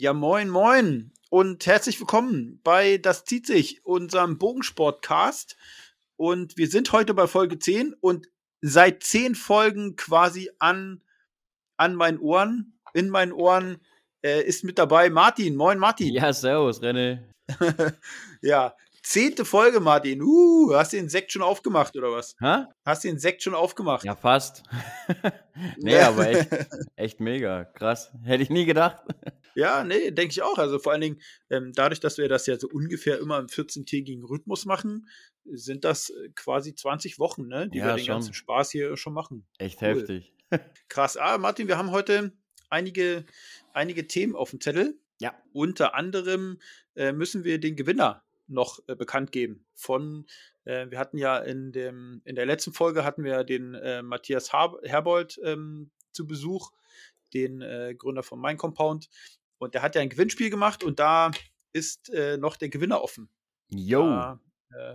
Ja, moin, moin und herzlich willkommen bei Das zieht sich, unserem Bogensportcast. Und wir sind heute bei Folge 10 und seit 10 Folgen quasi an, an meinen Ohren, in meinen Ohren, äh, ist mit dabei Martin. Moin, Martin. Ja, servus, René. ja, zehnte Folge, Martin. Uh, hast du den Sekt schon aufgemacht oder was? Hä? Hast du den Sekt schon aufgemacht? Ja, fast. nee, aber echt, echt mega. Krass. Hätte ich nie gedacht. Ja, nee, denke ich auch. Also vor allen Dingen, ähm, dadurch, dass wir das ja so ungefähr immer im 14-tägigen Rhythmus machen, sind das äh, quasi 20 Wochen, ne, die Ja, wir den schon. ganzen Spaß hier schon machen. Echt Cool. heftig. Krass. Ah, Martin, wir haben heute einige, einige Themen auf dem Zettel. Ja. Unter anderem äh, müssen wir den Gewinner noch äh, bekannt geben. Von, äh, wir hatten ja in, dem, in der letzten Folge hatten wir den äh, Matthias Har Herbold ähm, zu Besuch, den äh, Gründer von Mein Compound. Und der hat ja ein Gewinnspiel gemacht und da ist äh, noch der Gewinner offen. Da, äh,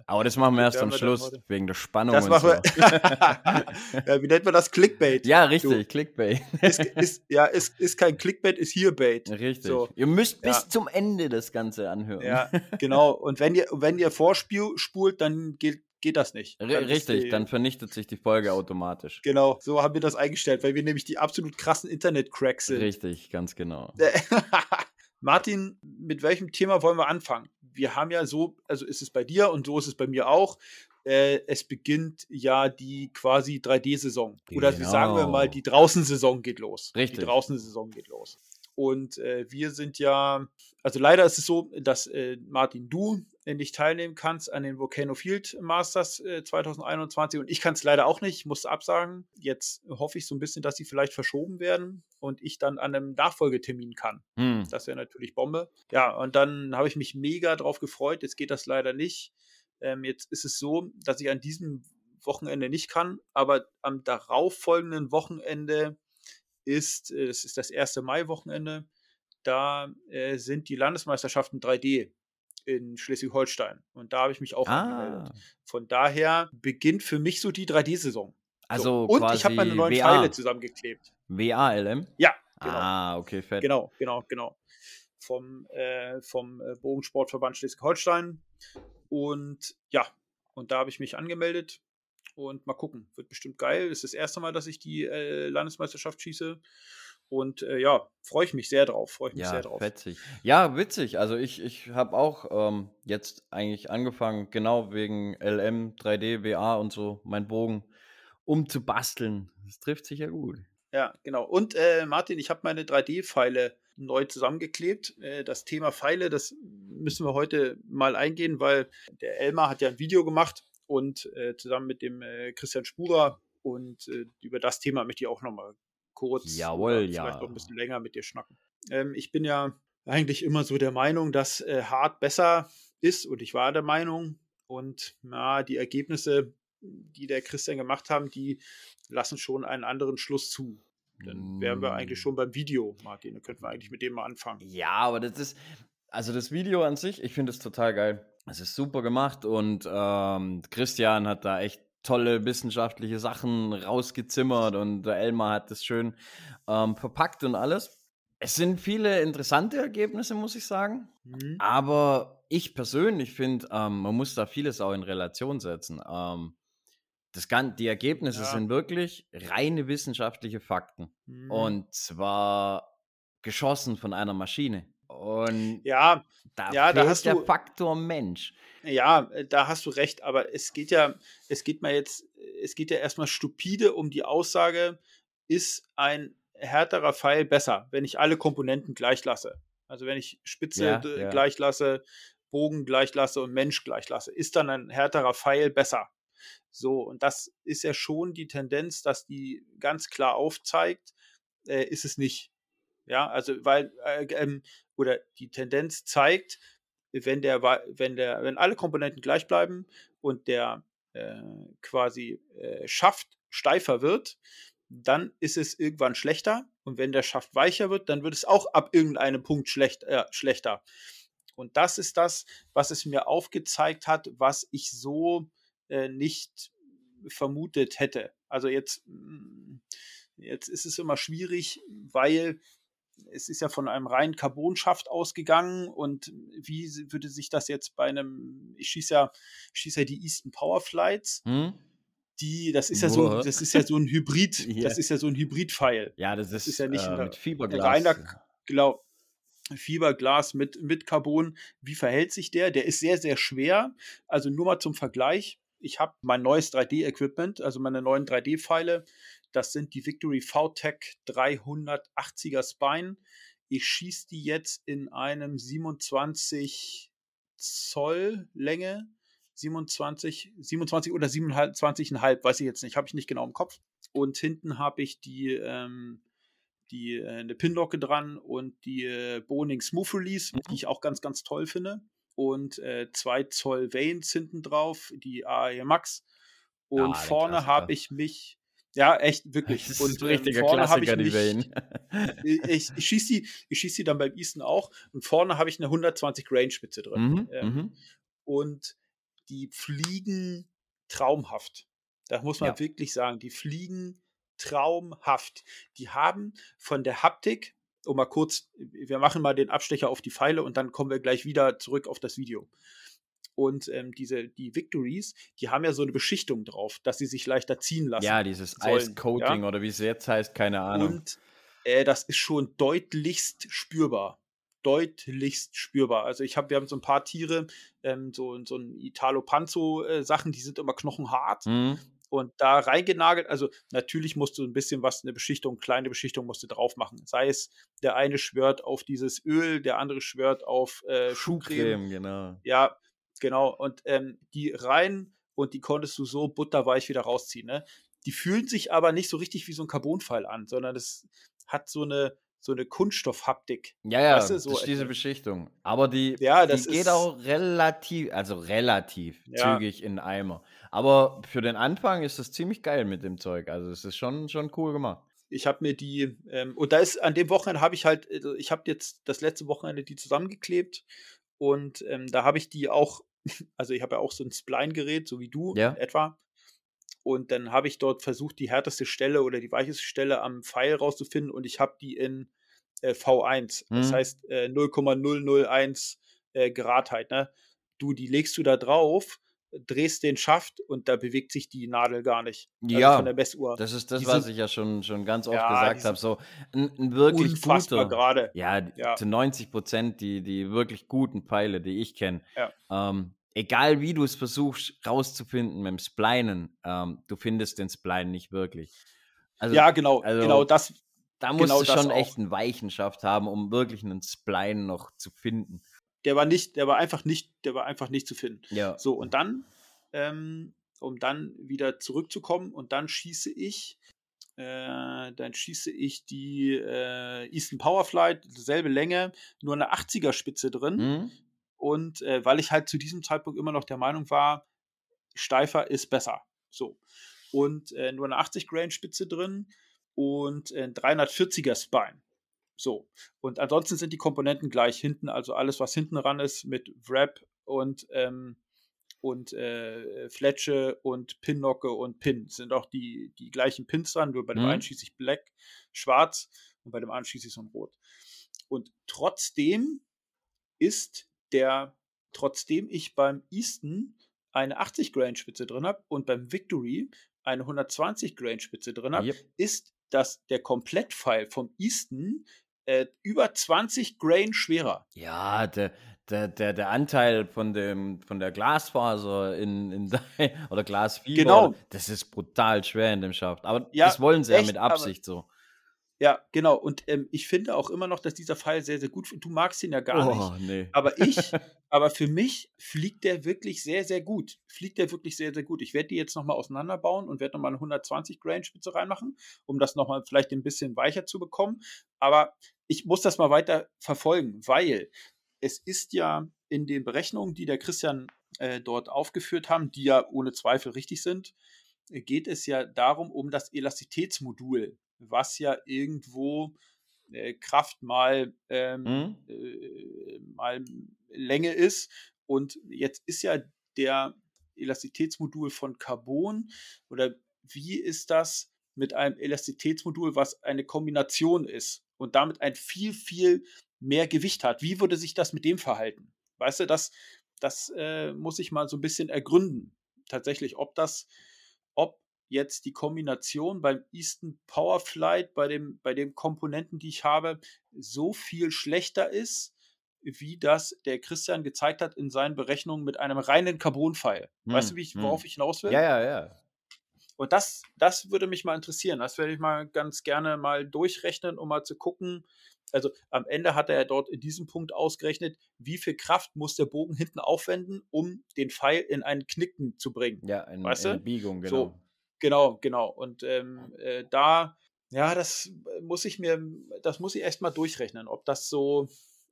aber das machen wir erst am Schluss, wegen der Spannung das und machen so. wir. ja, wie nennt man das? Clickbait. ja, richtig, Clickbait. Ist, ist, ja, ist, ist kein Clickbait, ist hier Bait. richtig. So. Ihr müsst bis Ja. zum Ende das Ganze anhören. Ja, genau. Und wenn ihr, wenn ihr vorspult, dann geht, geht das nicht. Dann richtig, die- dann vernichtet sich die Folge automatisch. Genau, so haben wir das eingestellt, weil wir nämlich die absolut krassen Internet-Cracks sind. Richtig, ganz genau. Martin, mit welchem Thema wollen wir anfangen? Wir haben ja so, also ist es bei dir und so ist es bei mir auch. Äh, es beginnt ja die quasi 3D-Saison. Oder wie sagen wir mal, Genau. die Draußen-Saison geht los. Richtig. Die Draußen-Saison geht los. Und äh, wir sind ja, also leider ist es so, dass äh, Martin, du nicht teilnehmen kannst an den Volcano Field Masters äh, 2021 und ich kann es leider auch nicht, musste absagen. Jetzt hoffe ich so ein bisschen, dass sie vielleicht verschoben werden und ich dann an einem Nachfolgetermin kann. Hm. Das wäre natürlich Bombe. Ja, und dann habe ich mich mega drauf gefreut. Jetzt geht das leider nicht. Ähm, jetzt ist es so, dass ich an diesem Wochenende nicht kann, aber am darauffolgenden Wochenende ist, äh, das ist das erste Mai-Wochenende, da äh, sind die Landesmeisterschaften 3D in Schleswig-Holstein. Und da habe ich mich auch angemeldet. Ah, Von daher beginnt für mich so die 3D-Saison. also so. Und ich habe meine neuen WA. Pfeile zusammengeklebt. WALM? Ja, genau. Ah, okay, fett. Genau, genau, genau. Vom, äh, vom äh, Bogensportverband Schleswig-Holstein. Und ja, und da habe ich mich angemeldet. Und mal gucken, wird bestimmt geil. Es ist das erste Mal, dass ich die äh, Landesmeisterschaft schieße. Und äh, ja, freue ich mich sehr drauf. Freue ich mich Ja, sehr drauf. fetzig. Ja, witzig. Also ich, ich habe auch ähm, jetzt eigentlich angefangen, genau wegen LM, 3D, WA und so, mein Bogen umzubasteln. Das trifft sich ja gut. Ja, genau. Und äh, Martin, ich habe meine 3D-Pfeile neu zusammengeklebt. Äh, das Thema Pfeile, das müssen wir heute mal eingehen, weil der Elmar hat ja ein Video gemacht und äh, zusammen mit dem äh, Christian Spurer und über das Thema möchte ich auch nochmal kurz, Jawohl, ja. vielleicht noch ein bisschen länger mit dir schnacken. Ähm, ich bin ja eigentlich immer so der Meinung, dass äh, hart besser ist und ich war der Meinung und na, die Ergebnisse, die der Christian gemacht haben, die lassen schon einen anderen Schluss zu. Dann wären wir eigentlich Mm. schon beim Video, Martin. Dann könnten wir eigentlich mit dem mal anfangen. Ja, aber das ist, also das Video an sich, ich finde es total geil. Es ist super gemacht und ähm, Christian hat da echt tolle wissenschaftliche Sachen rausgezimmert und der Elmar hat das schön ähm, verpackt und alles. Es sind viele interessante Ergebnisse, muss ich sagen. Mhm. Aber ich persönlich finde, ähm, man muss da vieles auch in Relation setzen. Ähm, das kann, die Ergebnisse Ja. sind wirklich reine wissenschaftliche Fakten. Mhm. Und zwar geschossen von einer Maschine. Und ja, da ja, da fehlt hast der du- Faktor Mensch. ja, äh, da hast du recht, aber es geht ja, es geht mal jetzt, es geht ja erstmal stupide um die Aussage, ist ein härterer Pfeil besser, wenn ich alle Komponenten gleich lasse. Also wenn ich Spitze Ja, ja. gleich lasse, Bogen gleich lasse und Mensch gleich lasse, ist dann ein härterer Pfeil besser. So, und das ist ja schon die Tendenz, dass die ganz klar aufzeigt, äh, ist es nicht. Ja, also weil, äh, ähm, oder die Tendenz zeigt, wenn der, wenn der, wenn alle Komponenten gleich bleiben und der äh, quasi äh, Schaft steifer wird, dann ist es irgendwann schlechter. Und wenn der Schaft weicher wird, dann wird es auch ab irgendeinem Punkt schlecht, äh, schlechter. Und das ist das, was es mir aufgezeigt hat, was ich so äh, nicht vermutet hätte. Also jetzt, mm, jetzt ist es immer schwierig, weil es ist ja von einem reinen Carbon-Schaft ausgegangen und wie würde sich das jetzt bei einem, ich schieße ja, schieße ja die Easton Power Flights, hm? die, das ist ja so, das ist ja so ein Hybrid, yeah. das ist ja so ein Hybrid-Pfeil. Ja, das ist, das ist ja nicht äh, mit Fiberglas. Reiner, genau, Fiberglas mit, mit Carbon. Wie verhält sich der? Der ist sehr, sehr schwer. Also nur mal zum Vergleich. Ich habe mein neues 3D-Equipment, also meine neuen 3D-Pfeile. Das sind die Victory VTech 380er Spine. Ich schieße die jetzt in einem 27 Zoll Länge. 27, 27 oder 27,5, weiß ich jetzt nicht, habe ich nicht genau im Kopf. Und hinten habe ich die ähm, die äh, eine Pinlocke dran und die äh, Boning Smooth Release, mhm. die ich auch ganz, ganz toll finde. Und äh, zwei Zoll Vanes hinten drauf, die AE Max. Und ah, vorne habe ich mich, ja, echt, wirklich. Das und ein ähm, richtiger vorne Klassiker, ich die Vane. ich, ich schieße die, ich schieß die dann beim Easton auch. Und vorne habe ich eine 120 Grain Spitze drin. Mhm, ähm, und die fliegen traumhaft. Da muss man ja. wirklich sagen, die fliegen traumhaft. Die haben von der Haptik, um mal kurz, wir machen mal den Abstecher auf die Pfeile und dann kommen wir gleich wieder zurück auf das Video. Und ähm, diese, die Victories, die haben ja so eine Beschichtung drauf, dass sie sich leichter ziehen lassen. Ja, dieses Ice Coating ja? oder wie es jetzt heißt, keine Ahnung. Und äh, das ist schon deutlichst spürbar deutlichst spürbar. Also ich habe, wir haben so ein paar Tiere, ähm, so, so ein Italo Panzo äh, Sachen, die sind immer knochenhart. Mhm und da reingenagelt. Also natürlich musst du ein bisschen was, eine Beschichtung, kleine Beschichtung musst du drauf machen. Sei es, der eine schwört auf dieses Öl, der andere schwört auf äh, Schuhcreme. genau. Ja, genau. Und ähm, die rein und die konntest du so butterweich wieder rausziehen. Ne? Die fühlen sich aber nicht so richtig wie so ein Carbonpfeil an, sondern es hat so eine, so eine Kunststoffhaptik. Ja, ja, weißt du, so das ist diese Beschichtung. Aber die, ja, die geht auch relativ, also relativ ja. zügig in den Eimer. Aber für den Anfang ist das ziemlich geil mit dem Zeug. Also es ist schon, schon cool gemacht. Ich habe mir die, ähm, und da ist an dem Wochenende habe ich halt, also ich habe jetzt das letzte Wochenende die zusammengeklebt und ähm, da habe ich die auch, also ich habe ja auch so ein Spline-Gerät, so wie du ja. etwa. Und dann habe ich dort versucht, die härteste Stelle oder die weicheste Stelle am Pfeil rauszufinden und ich habe die in äh, V1. Mhm. Das heißt äh, 0,001 äh, Geradheit. Ne? Du, die legst du da drauf drehst den Schaft und da bewegt sich die Nadel gar nicht. Also ja, von der Messuhr. Das ist das, die was sind, ich ja schon, schon ganz oft ja, gesagt habe. So ein, ein wirklich guter, gerade. Ja, ja, zu 90 Prozent die, die wirklich guten Pfeile, die ich kenne. Ja. Ähm, egal wie du es versuchst rauszufinden mit dem Splinen, ähm, du findest den Spline nicht wirklich. Also, ja, genau, also, genau das. Da musst genau du schon echt einen Weichenschaft haben, um wirklich einen Spline noch zu finden der war nicht, der war einfach nicht, der war einfach nicht zu finden. Ja. So, und dann, ähm, um dann wieder zurückzukommen, und dann schieße ich, äh, dann schieße ich die äh, Easton Powerflight, selbe Länge, nur eine 80er Spitze drin. Mhm. Und äh, weil ich halt zu diesem Zeitpunkt immer noch der Meinung war, steifer ist besser. So. Und äh, nur eine 80 Grain Spitze drin und äh, 340er Spine. So. Und ansonsten sind die Komponenten gleich hinten, also alles, was hinten ran ist mit Wrap und, ähm, und äh, Fletsche und Pinnocke und Pin. sind auch die, die gleichen Pins dran, nur bei dem mhm. einen schieße ich Black, schwarz und bei dem anderen schieße ich so ein Rot. Und trotzdem ist der, trotzdem ich beim Easton eine 80 Grain Spitze drin habe und beim Victory eine 120 Grain Spitze drin habe, yep. ist dass der Komplettpfeil vom Easton äh, über 20 Grain schwerer. Ja, der, der, der, der Anteil von, dem, von der Glasfaser in, in oder Glasfiber, genau. das ist brutal schwer in dem Schaft. Aber ja, das wollen sie echt, ja mit Absicht so. Ja, genau. Und ähm, ich finde auch immer noch, dass dieser Pfeil sehr, sehr gut. Du magst ihn ja gar oh, nicht. Nee. Aber ich, aber für mich fliegt der wirklich sehr, sehr gut. Fliegt der wirklich sehr, sehr gut. Ich werde die jetzt nochmal auseinanderbauen und werde nochmal eine 120 Grain Spitze reinmachen, um das nochmal vielleicht ein bisschen weicher zu bekommen. Aber ich muss das mal weiter verfolgen, weil es ist ja in den Berechnungen, die der Christian äh, dort aufgeführt haben, die ja ohne Zweifel richtig sind, geht es ja darum, um das Elastitätsmodul was ja irgendwo äh, Kraft mal, ähm, mhm. äh, mal Länge ist. Und jetzt ist ja der Elastitätsmodul von Carbon oder wie ist das mit einem Elastitätsmodul, was eine Kombination ist? und damit ein viel, viel mehr Gewicht hat. Wie würde sich das mit dem verhalten? Weißt du, das, das äh, muss ich mal so ein bisschen ergründen. Tatsächlich, ob das, ob jetzt die Kombination beim Easton Powerflight, bei dem, bei den Komponenten, die ich habe, so viel schlechter ist, wie das der Christian gezeigt hat in seinen Berechnungen mit einem reinen Carbon-Pfeil. Hm, weißt du, wie ich, worauf hm. ich hinaus will? Ja, ja, ja. Und das, das würde mich mal interessieren. Das werde ich mal ganz gerne mal durchrechnen, um mal zu gucken. Also am Ende hat er dort in diesem Punkt ausgerechnet, wie viel Kraft muss der Bogen hinten aufwenden, um den Pfeil in einen Knicken zu bringen. Ja, in, weißt in eine Biegung, genau. So, genau, genau. Und ähm, äh, da, ja, das muss ich mir, das muss ich erst mal durchrechnen, ob das so,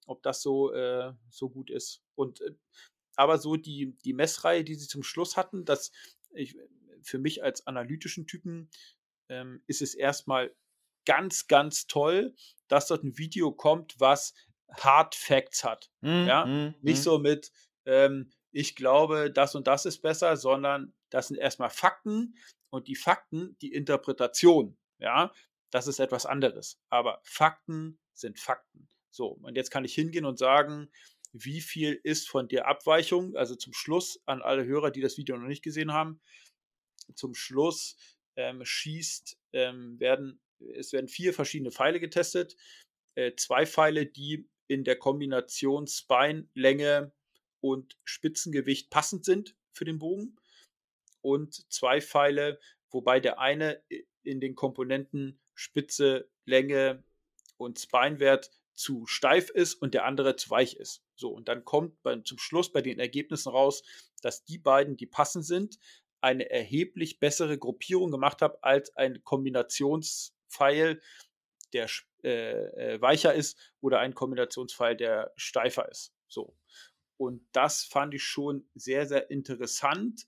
ob das so, äh, so gut ist. Und äh, aber so die, die Messreihe, die sie zum Schluss hatten, das, ich, für mich als analytischen Typen ähm, ist es erstmal ganz, ganz toll, dass dort ein Video kommt, was Hard Facts hat. Mm, ja? Mm, Nicht mm. so mit, ähm, ich glaube, das und das ist besser, sondern das sind erstmal Fakten und die Fakten, die Interpretation. Ja, das ist etwas anderes. Aber Fakten sind Fakten. So, und jetzt kann ich hingehen und sagen, wie viel ist von der Abweichung, also zum Schluss an alle Hörer, die das Video noch nicht gesehen haben, zum Schluss ähm, schießt, ähm, werden, es werden vier verschiedene Pfeile getestet. Äh, zwei Pfeile, die in der Kombination Spine, Länge und Spitzengewicht passend sind für den Bogen. Und zwei Pfeile, wobei der eine in den Komponenten Spitze, Länge und Spinewert zu steif ist und der andere zu weich ist. So, und dann kommt bei, zum Schluss bei den Ergebnissen raus, dass die beiden, die passend sind, eine erheblich bessere Gruppierung gemacht habe als ein Kombinationspfeil, der äh, äh, weicher ist oder ein Kombinationspfeil, der steifer ist. So. Und das fand ich schon sehr, sehr interessant,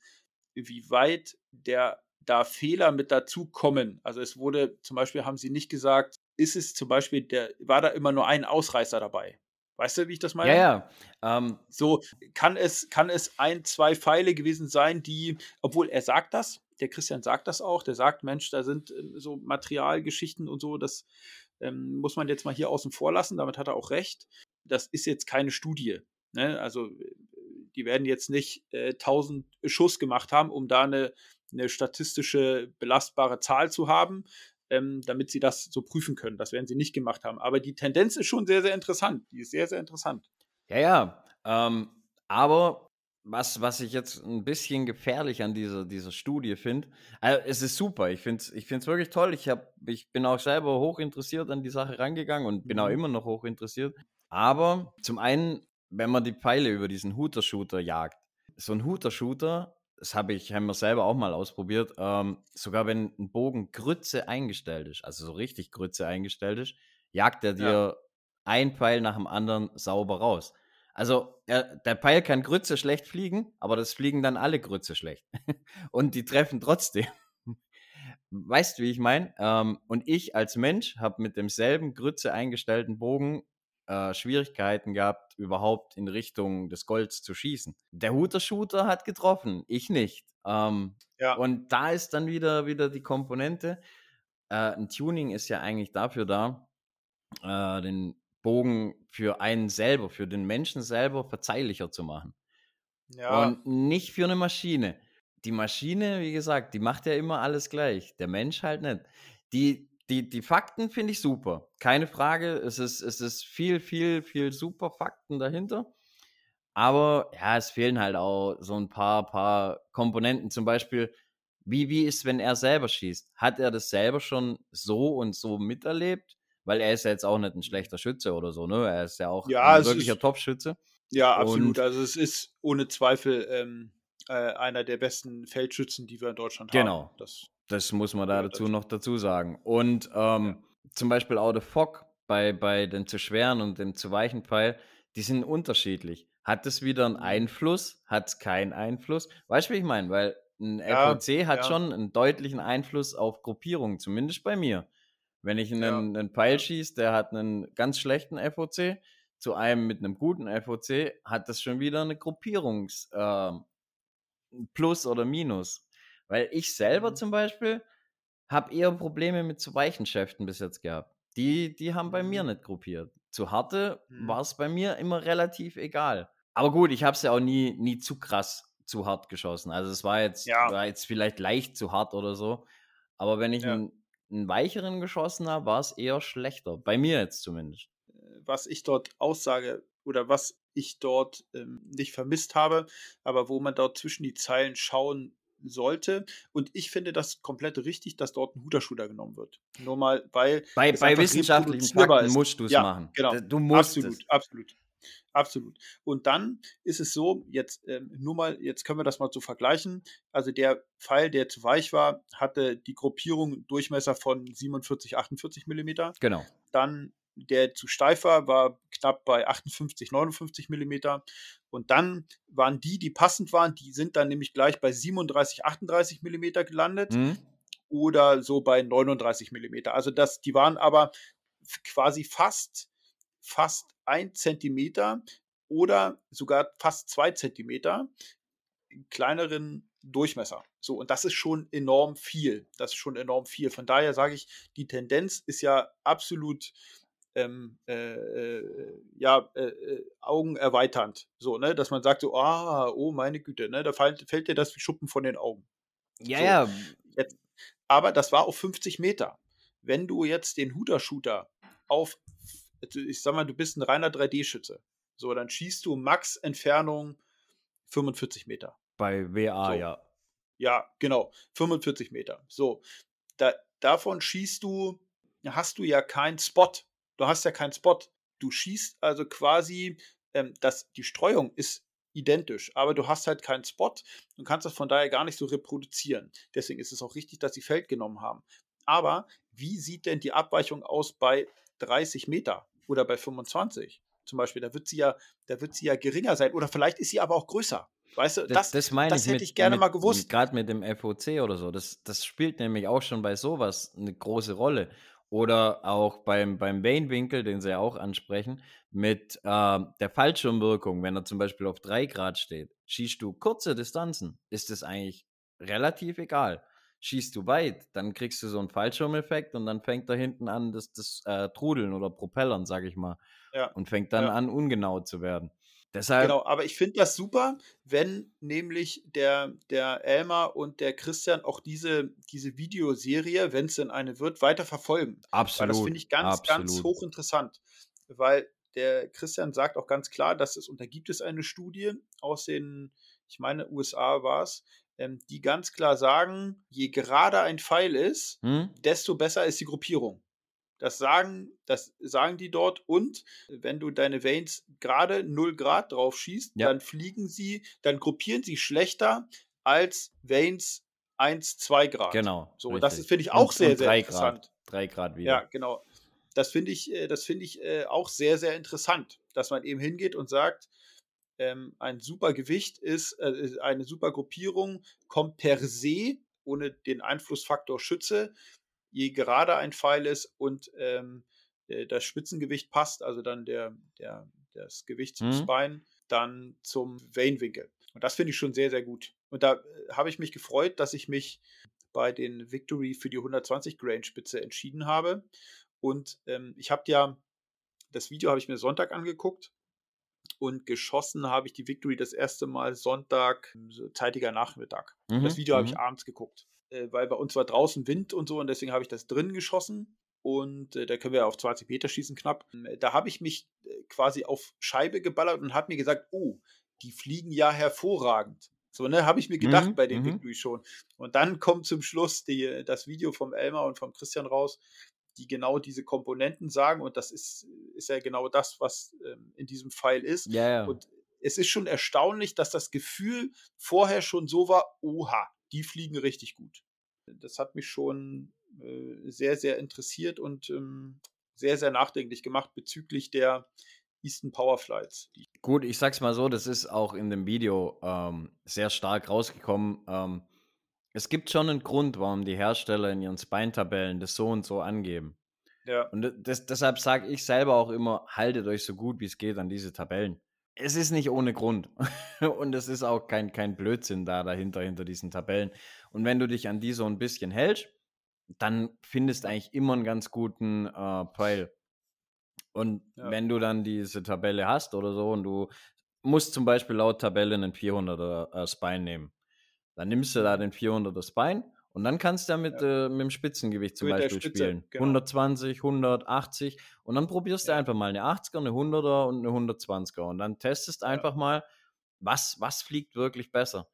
wie weit der da Fehler mit dazu kommen. Also es wurde zum Beispiel, haben sie nicht gesagt, ist es zum Beispiel, der, war da immer nur ein Ausreißer dabei. Weißt du, wie ich das meine? Ja, ja. Ähm, so kann es, kann es ein, zwei Pfeile gewesen sein, die, obwohl er sagt das, der Christian sagt das auch, der sagt, Mensch, da sind äh, so Materialgeschichten und so, das ähm, muss man jetzt mal hier außen vor lassen, damit hat er auch recht. Das ist jetzt keine Studie. Ne? Also die werden jetzt nicht äh, 1000 Schuss gemacht haben, um da eine, eine statistische belastbare Zahl zu haben, ähm, damit sie das so prüfen können. Das werden sie nicht gemacht haben. Aber die Tendenz ist schon sehr, sehr interessant. Die ist sehr, sehr interessant. Ja, ja. Ähm, aber was, was ich jetzt ein bisschen gefährlich an dieser, dieser Studie finde, also es ist super. Ich finde es ich wirklich toll. Ich, hab, ich bin auch selber hoch interessiert an die Sache rangegangen und bin auch mhm. immer noch hoch interessiert. Aber zum einen, wenn man die Pfeile über diesen Hooter-Shooter jagt, so ein Hooter-Shooter das habe ich haben wir selber auch mal ausprobiert, ähm, sogar wenn ein Bogen Grütze eingestellt ist, also so richtig Grütze eingestellt ist, jagt er dir ja. ein Pfeil nach dem anderen sauber raus. Also er, der Pfeil kann Grütze schlecht fliegen, aber das fliegen dann alle Grütze schlecht. und die treffen trotzdem. weißt du, wie ich meine? Ähm, und ich als Mensch habe mit demselben Grütze eingestellten Bogen äh, Schwierigkeiten gehabt, überhaupt in Richtung des Golds zu schießen. Der Hooter-Shooter hat getroffen, ich nicht. Ähm, ja. Und da ist dann wieder, wieder die Komponente. Äh, ein Tuning ist ja eigentlich dafür da, äh, den Bogen für einen selber, für den Menschen selber verzeihlicher zu machen. Ja. Und nicht für eine Maschine. Die Maschine, wie gesagt, die macht ja immer alles gleich. Der Mensch halt nicht. Die, die, die Fakten finde ich super. Keine Frage. Es ist, es ist viel, viel, viel super Fakten dahinter. Aber ja, es fehlen halt auch so ein paar, paar Komponenten. Zum Beispiel, wie, wie ist, wenn er selber schießt? Hat er das selber schon so und so miterlebt? Weil er ist ja jetzt auch nicht ein schlechter Schütze oder so, ne? Er ist ja auch ja, ein wirklicher Top-Schütze. Ja, absolut. Und also es ist ohne Zweifel ähm, äh, einer der besten Feldschützen, die wir in Deutschland genau. haben. Das das muss man da dazu noch dazu sagen. Und ähm, ja. zum Beispiel auch der Fock bei, bei den zu schweren und den zu weichen Pfeil, die sind unterschiedlich. Hat das wieder einen mhm. Einfluss? Hat es keinen Einfluss? Weißt du, wie ich meine? Weil ein ja, FOC hat ja. schon einen deutlichen Einfluss auf Gruppierungen, zumindest bei mir. Wenn ich einen, ja. einen Pfeil schieße, der hat einen ganz schlechten FOC, zu einem mit einem guten FOC, hat das schon wieder eine Gruppierungs- äh, Plus oder Minus. Weil ich selber mhm. zum Beispiel habe eher Probleme mit zu weichen Schäften bis jetzt gehabt. Die, die haben bei mir Mhm. nicht gruppiert. Zu harte Mhm. war es bei mir immer relativ egal. Aber gut, ich habe es ja auch nie, nie zu krass zu hart geschossen. Also es war jetzt, Ja. war jetzt vielleicht leicht zu hart oder so. Aber wenn ich Ja. einen, einen weicheren geschossen habe, war es eher schlechter. Bei mir jetzt zumindest. was ich dort aussage oder was ich dort ähm, nicht vermisst habe, aber wo man dort zwischen die Zeilen schauen sollte. Und ich finde das komplett richtig, dass dort ein Huder-Shooter genommen wird. Nur mal, weil Bei, bei wissenschaftlichen Fakten ist. musst du es Ja, machen. genau. Du musst absolut, es. absolut. Absolut. Und dann ist es so, jetzt ähm, nur mal, jetzt können wir das mal so vergleichen. Also der Pfeil, der zu weich war, hatte die Gruppierung Durchmesser von 47, 48 Millimeter. Genau. Dann der zu steif war, war knapp bei 58, 59 Millimeter. Und dann waren die, die passend waren, die sind dann nämlich gleich bei 37, 38 Millimeter gelandet Hm? oder so bei 39 Millimeter. Also das, die waren aber quasi fast, fast ein Zentimeter oder sogar fast zwei Zentimeter kleineren Durchmesser. So, und das ist schon enorm viel. Das ist schon enorm viel. Von daher sage ich, die Tendenz ist ja absolut ähm, äh, äh, ja, äh, äh, augenerweiternd. So, ne, dass man sagt so, ah, oh meine Güte, ne, da fällt, fällt dir das wie Schuppen von den Augen. Ja, So. ja. Jetzt, aber das war auf 50 Meter. Wenn du jetzt den Huder-Shooter auf, also ich sag mal, du bist ein reiner 3D-Schütze, so, dann schießt du Max Entfernung 45 Meter. Bei WA, So. ja. Ja, genau, 45 Meter. So, da, davon schießt du, hast du ja keinen Spot. Du hast ja keinen Spot. Du schießt also quasi, ähm, das, die Streuung ist identisch, aber du hast halt keinen Spot und kannst das von daher gar nicht so reproduzieren. Deswegen ist es auch richtig, dass sie Feld genommen haben. Aber wie sieht denn die Abweichung aus bei 30 Meter oder bei 25 zum Beispiel? Da wird sie ja, da wird sie ja geringer sein oder vielleicht ist sie aber auch größer. Weißt du, Das, das, das das hätte mit, ich gerne mit, mal gewusst. Gerade mit dem FOC oder so. Das, das spielt nämlich auch schon bei sowas eine große Rolle. Oder auch beim, beim Wellenwinkel, den sie ja auch ansprechen, mit äh, der Fallschirmwirkung, wenn er zum Beispiel auf 3 Grad steht. Schießt du kurze Distanzen, ist es eigentlich relativ egal. Schießt du weit, dann kriegst du so einen Fallschirmeffekt und dann fängt da hinten an das, das äh, Trudeln oder Propellern, sag ich mal. Ja. Und fängt dann Ja. an, ungenau zu werden. Deshalb, Genau, aber ich finde das super, wenn nämlich der, der Elmar und der Christian auch diese, diese Videoserie, wenn es denn eine wird, weiter verfolgen. Weil absolut. das finde ich ganz, ganz absolut. hochinteressant. Weil der Christian sagt auch ganz klar, dass es, und da gibt es eine Studie aus den, ich meine, USA war es, ähm, die ganz klar sagen, je gerader ein Pfeil ist, Hm? desto besser ist die Gruppierung. Das sagen, das sagen die dort. Und wenn du deine Vanes gerade 0 Grad drauf schießt, Ja. dann fliegen sie, dann gruppieren sie schlechter als Vanes 1, 2 Grad. Genau. So, das richtig. finde ich Und- auch sehr, und sehr interessant. Grad, drei Grad wieder. Ja, genau. Das finde ich, äh, das finde ich äh, auch sehr, sehr interessant, dass man eben hingeht und sagt, ähm, ein super Gewicht ist, äh, ist eine super Gruppierung, kommt per se, ohne den Einflussfaktor Schütze, je gerader ein Pfeil ist und ähm, äh, das Spitzengewicht passt, also dann der, der, das Gewicht zum Mhm. Spine, dann zum Veinwinkel. Und das finde ich schon sehr, sehr gut. Und da äh, habe ich mich gefreut, dass ich mich bei den Victory für die 120 Grain Spitze entschieden habe. Und ähm, ich habe ja, das Video habe ich mir Sonntag angeguckt und geschossen habe ich die Victory das erste Mal Sonntag, so zeitiger Nachmittag. Mhm, Das Video habe ich mhm. abends geguckt, äh, weil bei uns war draußen Wind und so und deswegen habe ich das drin geschossen. Und äh, da können wir ja auf 20 Meter schießen knapp. Äh, Da habe ich mich äh, quasi auf Scheibe geballert und habe mir gesagt, oh, die fliegen ja hervorragend. So, ne, habe ich mir gedacht Mhm, bei den mhm. Victory schon. Und dann kommt zum Schluss die, das Video vom Elmar und vom Christian raus, die genau diese Komponenten sagen. Und das ist, ist ja genau das, was ähm, in diesem Pfeil ist. Ja. Und es ist schon erstaunlich, dass das Gefühl vorher schon so war, oha, die fliegen richtig gut. Das hat mich schon äh, sehr, sehr interessiert und ähm, sehr, sehr nachdenklich gemacht bezüglich der Eastern Power Flights. Gut, ich sag's mal so, das ist auch in dem Video ähm, sehr stark rausgekommen. Ähm, es gibt schon einen Grund, warum die Hersteller in ihren Spine-Tabellen das so und so angeben. ja, Und das, deshalb sage ich selber auch immer, haltet euch so gut wie es geht an diese Tabellen. Es ist nicht ohne Grund. und es ist auch kein, kein Blödsinn da dahinter, hinter diesen Tabellen. Und wenn du dich an die so ein bisschen hältst, dann findest du eigentlich immer einen ganz guten äh, Pfeil. Und ja. wenn du dann diese Tabelle hast oder so und du musst zum Beispiel laut Tabelle einen 400er äh, Spine nehmen, dann nimmst du da mhm. den 400er Spine und dann kannst du ja mit, ja. Äh, mit dem Spitzengewicht zum mit Beispiel spielen. Genau. 120, 180 und dann probierst ja. du einfach mal eine 80er, eine 100er und eine 120er und dann testest einfach mal, was, was fliegt wirklich besser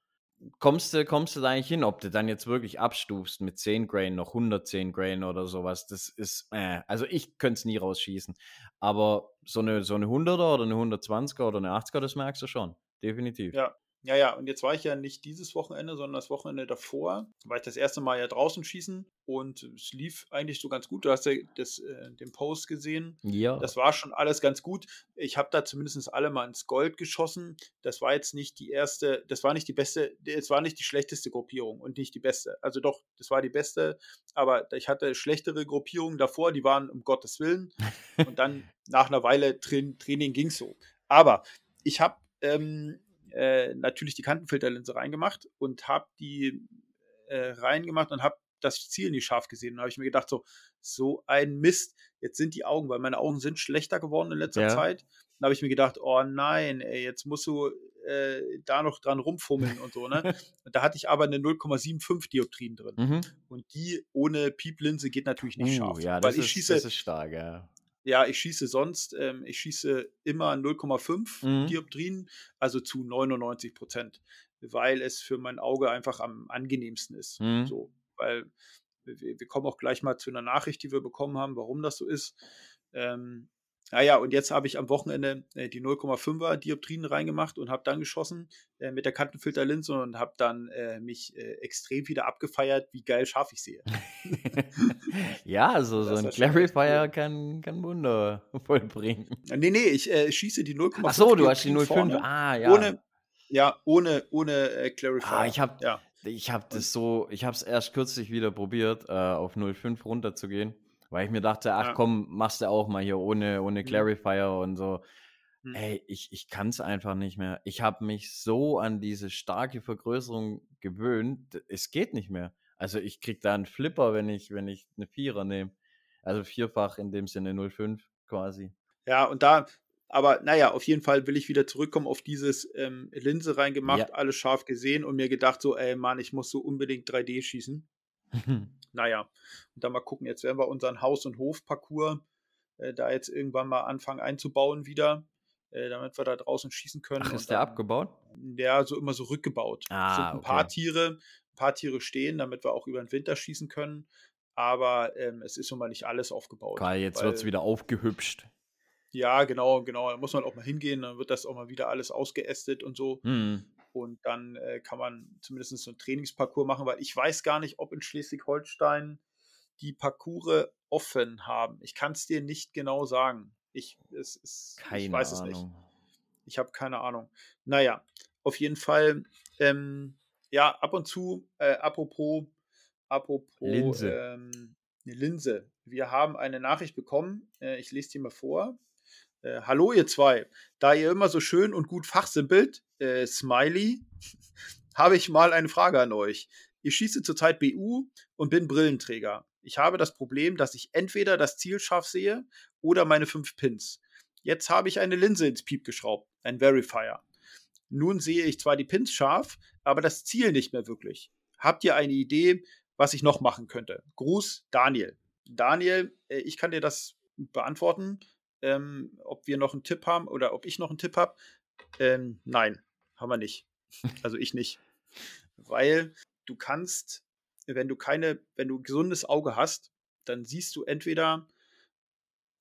kommst du, kommst du da eigentlich hin, ob du dann jetzt wirklich abstufst mit 10 Grain, noch 110 Grain oder sowas, das ist, äh, also ich könnte es nie rausschießen. Aber so eine, so eine 100er oder eine 120er oder eine 80er, das merkst du schon, definitiv. Ja, ja, ja, und jetzt war ich ja nicht dieses Wochenende, sondern das Wochenende davor. War ich das erste Mal ja draußen schießen und es lief eigentlich so ganz gut. Du hast ja das, äh, den Post gesehen. Ja. Das war schon alles ganz gut. Ich habe da zumindest alle mal ins Gold geschossen. Das war jetzt nicht die erste, das war nicht die beste, es war nicht die schlechteste Gruppierung und nicht die beste. Also doch, das war die beste, aber ich hatte schlechtere Gruppierungen davor, die waren um Gottes Willen. und dann nach einer Weile Training ging es so. Aber ich habe ähm, äh, natürlich die Kantenfilterlinse reingemacht und habe die äh, reingemacht und habe das Ziel nicht scharf gesehen. Und habe ich mir gedacht, so, so ein Mist, jetzt sind die Augen, weil meine Augen sind schlechter geworden in letzter ja. Zeit. Dann habe ich mir gedacht, oh nein, ey, jetzt musst du äh, da noch dran rumfummeln und so, ne? Und da hatte ich aber eine 0,75 Dioptrien drin. Mhm. Und die ohne Pieplinse geht natürlich nicht uh, scharf. Ja, das, weil ich ist, schieße, das ist stark, ja. Ja, ich schieße sonst, ähm, ich schieße immer 0,5 mhm. Dioptrien, also zu 99 Prozent, weil es für mein Auge einfach am angenehmsten ist. Mhm. So, weil wir, wir, kommen auch gleich mal zu einer Nachricht, die wir bekommen haben, warum das so ist. Ähm, naja, und jetzt habe ich am Wochenende äh, die 0,5er Dioptrien reingemacht und habe dann geschossen äh, mit der Kantenfilterlinse und habe dann äh, mich äh, extrem wieder abgefeiert, wie geil scharf ich sehe. ja, also so ein Clarifier cool. kann, kann Wunder vollbringen. Nee, nee, ich äh, schieße die 0,5. Ach so, du hast die 0,5. Ah, ja. Ohne, ja, ohne, ohne äh, Clarifier. Ah, ich habe ja. hab das so, ich habe es erst kürzlich wieder probiert, auf 0,5 runterzugehen. Weil ich mir dachte, ach ja. komm, machst du auch mal hier ohne, ohne mhm. Clarifier mhm. und so. Mhm. Ey, ich, ich kann es einfach nicht mehr. Ich habe mich so an diese starke Vergrößerung gewöhnt, es geht nicht mehr. Also ich krieg da einen Flipper, wenn ich, wenn ich eine Vierer nehme. Also vierfach in dem Sinne 0,5 quasi. Ja, und da, aber naja, auf jeden Fall will ich wieder zurückkommen auf dieses ähm, Linse reingemacht, ja. alles scharf gesehen und mir gedacht so, ey Mann, ich muss so unbedingt 3D schießen. naja, und dann mal gucken, jetzt werden wir unseren Haus- und Hofparcours äh, da jetzt irgendwann mal anfangen einzubauen wieder, äh, damit wir da draußen schießen können. Ach, ist der abgebaut? Ja, so immer so rückgebaut. Ah, sind ein okay. paar Tiere, ein paar Tiere stehen, damit wir auch über den Winter schießen können. Aber ähm, es ist nun mal nicht alles aufgebaut. Geil, jetzt wird es wieder aufgehübscht. Ja, genau, genau. Da muss man auch mal hingehen, dann wird das auch mal wieder alles ausgeästet und so. Hm. Und dann äh, kann man zumindest so einen Trainingsparcours machen, weil ich weiß gar nicht, ob in Schleswig-Holstein die Parcours offen haben. Ich kann es dir nicht genau sagen. Ich, es, es, keine ich weiß Ahnung. es nicht. Ich habe keine Ahnung. Naja, auf jeden Fall, ähm, ja, ab und zu, äh, apropos, apropos Linse. Ähm, Linse. Wir haben eine Nachricht bekommen. Äh, ich lese die mal vor. Äh, Hallo ihr zwei, da ihr immer so schön und gut fachsimpelt, äh, Smiley, habe ich mal eine Frage an euch. Ich schieße zurzeit BU und bin Brillenträger. Ich habe das Problem, dass ich entweder das Ziel scharf sehe oder meine fünf Pins. Jetzt habe ich eine Linse ins Piep geschraubt, ein Verifier. Nun sehe ich zwar die Pins scharf, aber das Ziel nicht mehr wirklich. Habt ihr eine Idee, was ich noch machen könnte? Gruß, Daniel. Daniel, äh, ich kann dir das beantworten ähm, ob wir noch einen Tipp haben oder ob ich noch einen Tipp habe. Ähm, nein, haben wir nicht. Also ich nicht. Weil du kannst, wenn du keine, wenn du ein gesundes Auge hast, dann siehst du entweder,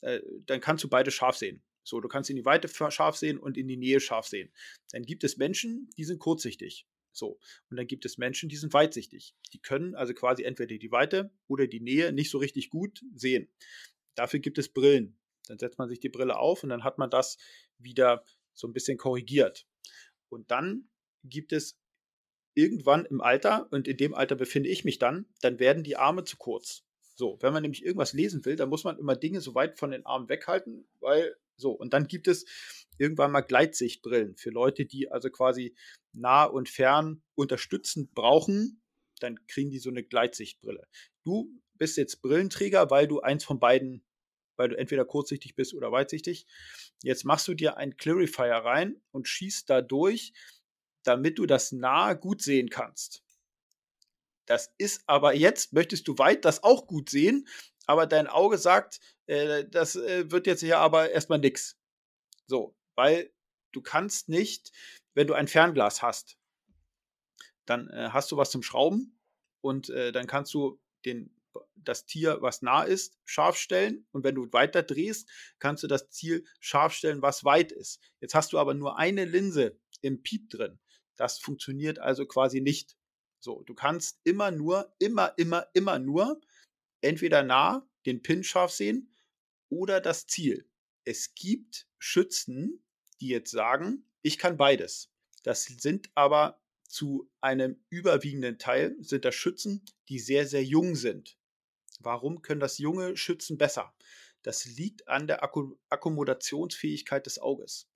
äh, dann kannst du beide scharf sehen. So, du kannst in die Weite scharf sehen und in die Nähe scharf sehen. Dann gibt es Menschen, die sind kurzsichtig. So. Und dann gibt es Menschen, die sind weitsichtig. Die können also quasi entweder die Weite oder die Nähe nicht so richtig gut sehen. Dafür gibt es Brillen. Dann setzt man sich die Brille auf und dann hat man das wieder so ein bisschen korrigiert. Und dann gibt es irgendwann im Alter, und in dem Alter befinde ich mich dann, dann werden die Arme zu kurz. So, wenn man nämlich irgendwas lesen will, dann muss man immer Dinge so weit von den Armen weghalten, weil so, und dann gibt es irgendwann mal Gleitsichtbrillen für Leute, die also quasi nah und fern unterstützend brauchen, dann kriegen die so eine Gleitsichtbrille. Du bist jetzt Brillenträger, weil du eins von beiden, weil du entweder kurzsichtig bist oder weitsichtig. Jetzt machst du dir einen Clarifier rein und schießt da durch, damit du das nahe gut sehen kannst. Das ist aber jetzt, möchtest du weit das auch gut sehen, aber dein Auge sagt, äh, das äh, wird jetzt hier aber erstmal nix. So, weil du kannst nicht, wenn du ein Fernglas hast, dann äh, hast du was zum Schrauben und äh, dann kannst du den, das Tier, was nah ist, scharf stellen und wenn du weiter drehst, kannst du das Ziel scharf stellen, was weit ist. Jetzt hast du aber nur eine Linse im Piep drin. Das funktioniert also quasi nicht. So, du kannst immer nur, immer, immer, immer nur entweder nah den Pin scharf sehen oder das Ziel. Es gibt Schützen, die jetzt sagen, ich kann beides. Das sind aber zu einem überwiegenden Teil sind das Schützen, die sehr, sehr jung sind. Warum können das junge Schützen besser? Das liegt an der Akkommodationsfähigkeit des Auges.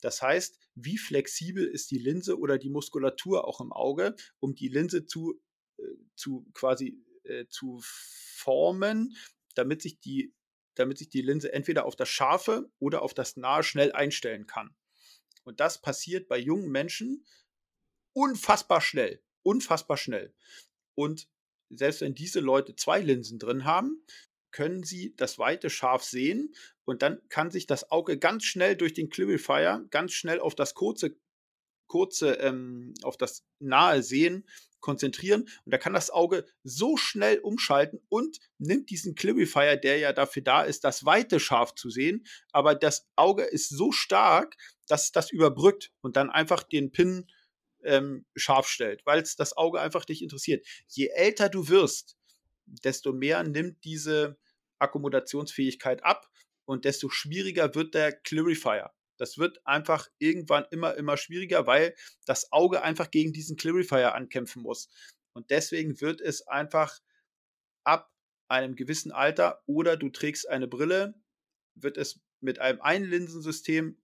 Das heißt, wie flexibel ist die Linse oder die Muskulatur auch im Auge, um die Linse zu, äh, zu quasi äh, zu formen, damit sich die damit sich die Linse entweder auf das Scharfe oder auf das Nahe schnell einstellen kann. Und das passiert bei jungen Menschen unfassbar schnell. Unfassbar schnell. Und selbst wenn diese Leute zwei Linsen drin haben, können sie das Weite scharf sehen und dann kann sich das Auge ganz schnell durch den Clarifier ganz schnell auf das kurze, kurze, ähm, auf das nahe Sehen konzentrieren und da kann das Auge so schnell umschalten und nimmt diesen Clarifier, der ja dafür da ist, das Weite scharf zu sehen, aber das Auge ist so stark, dass das überbrückt und dann einfach den Pin ähm, scharf stellt, weil es das Auge einfach nicht interessiert. Je älter du wirst, desto mehr nimmt diese Akkommodationsfähigkeit ab und desto schwieriger wird der Clarifier. Das wird einfach irgendwann immer, immer schwieriger, weil das Auge einfach gegen diesen Clarifier ankämpfen muss. Und deswegen wird es einfach ab einem gewissen Alter oder du trägst eine Brille, wird es mit einem Einlinsensystem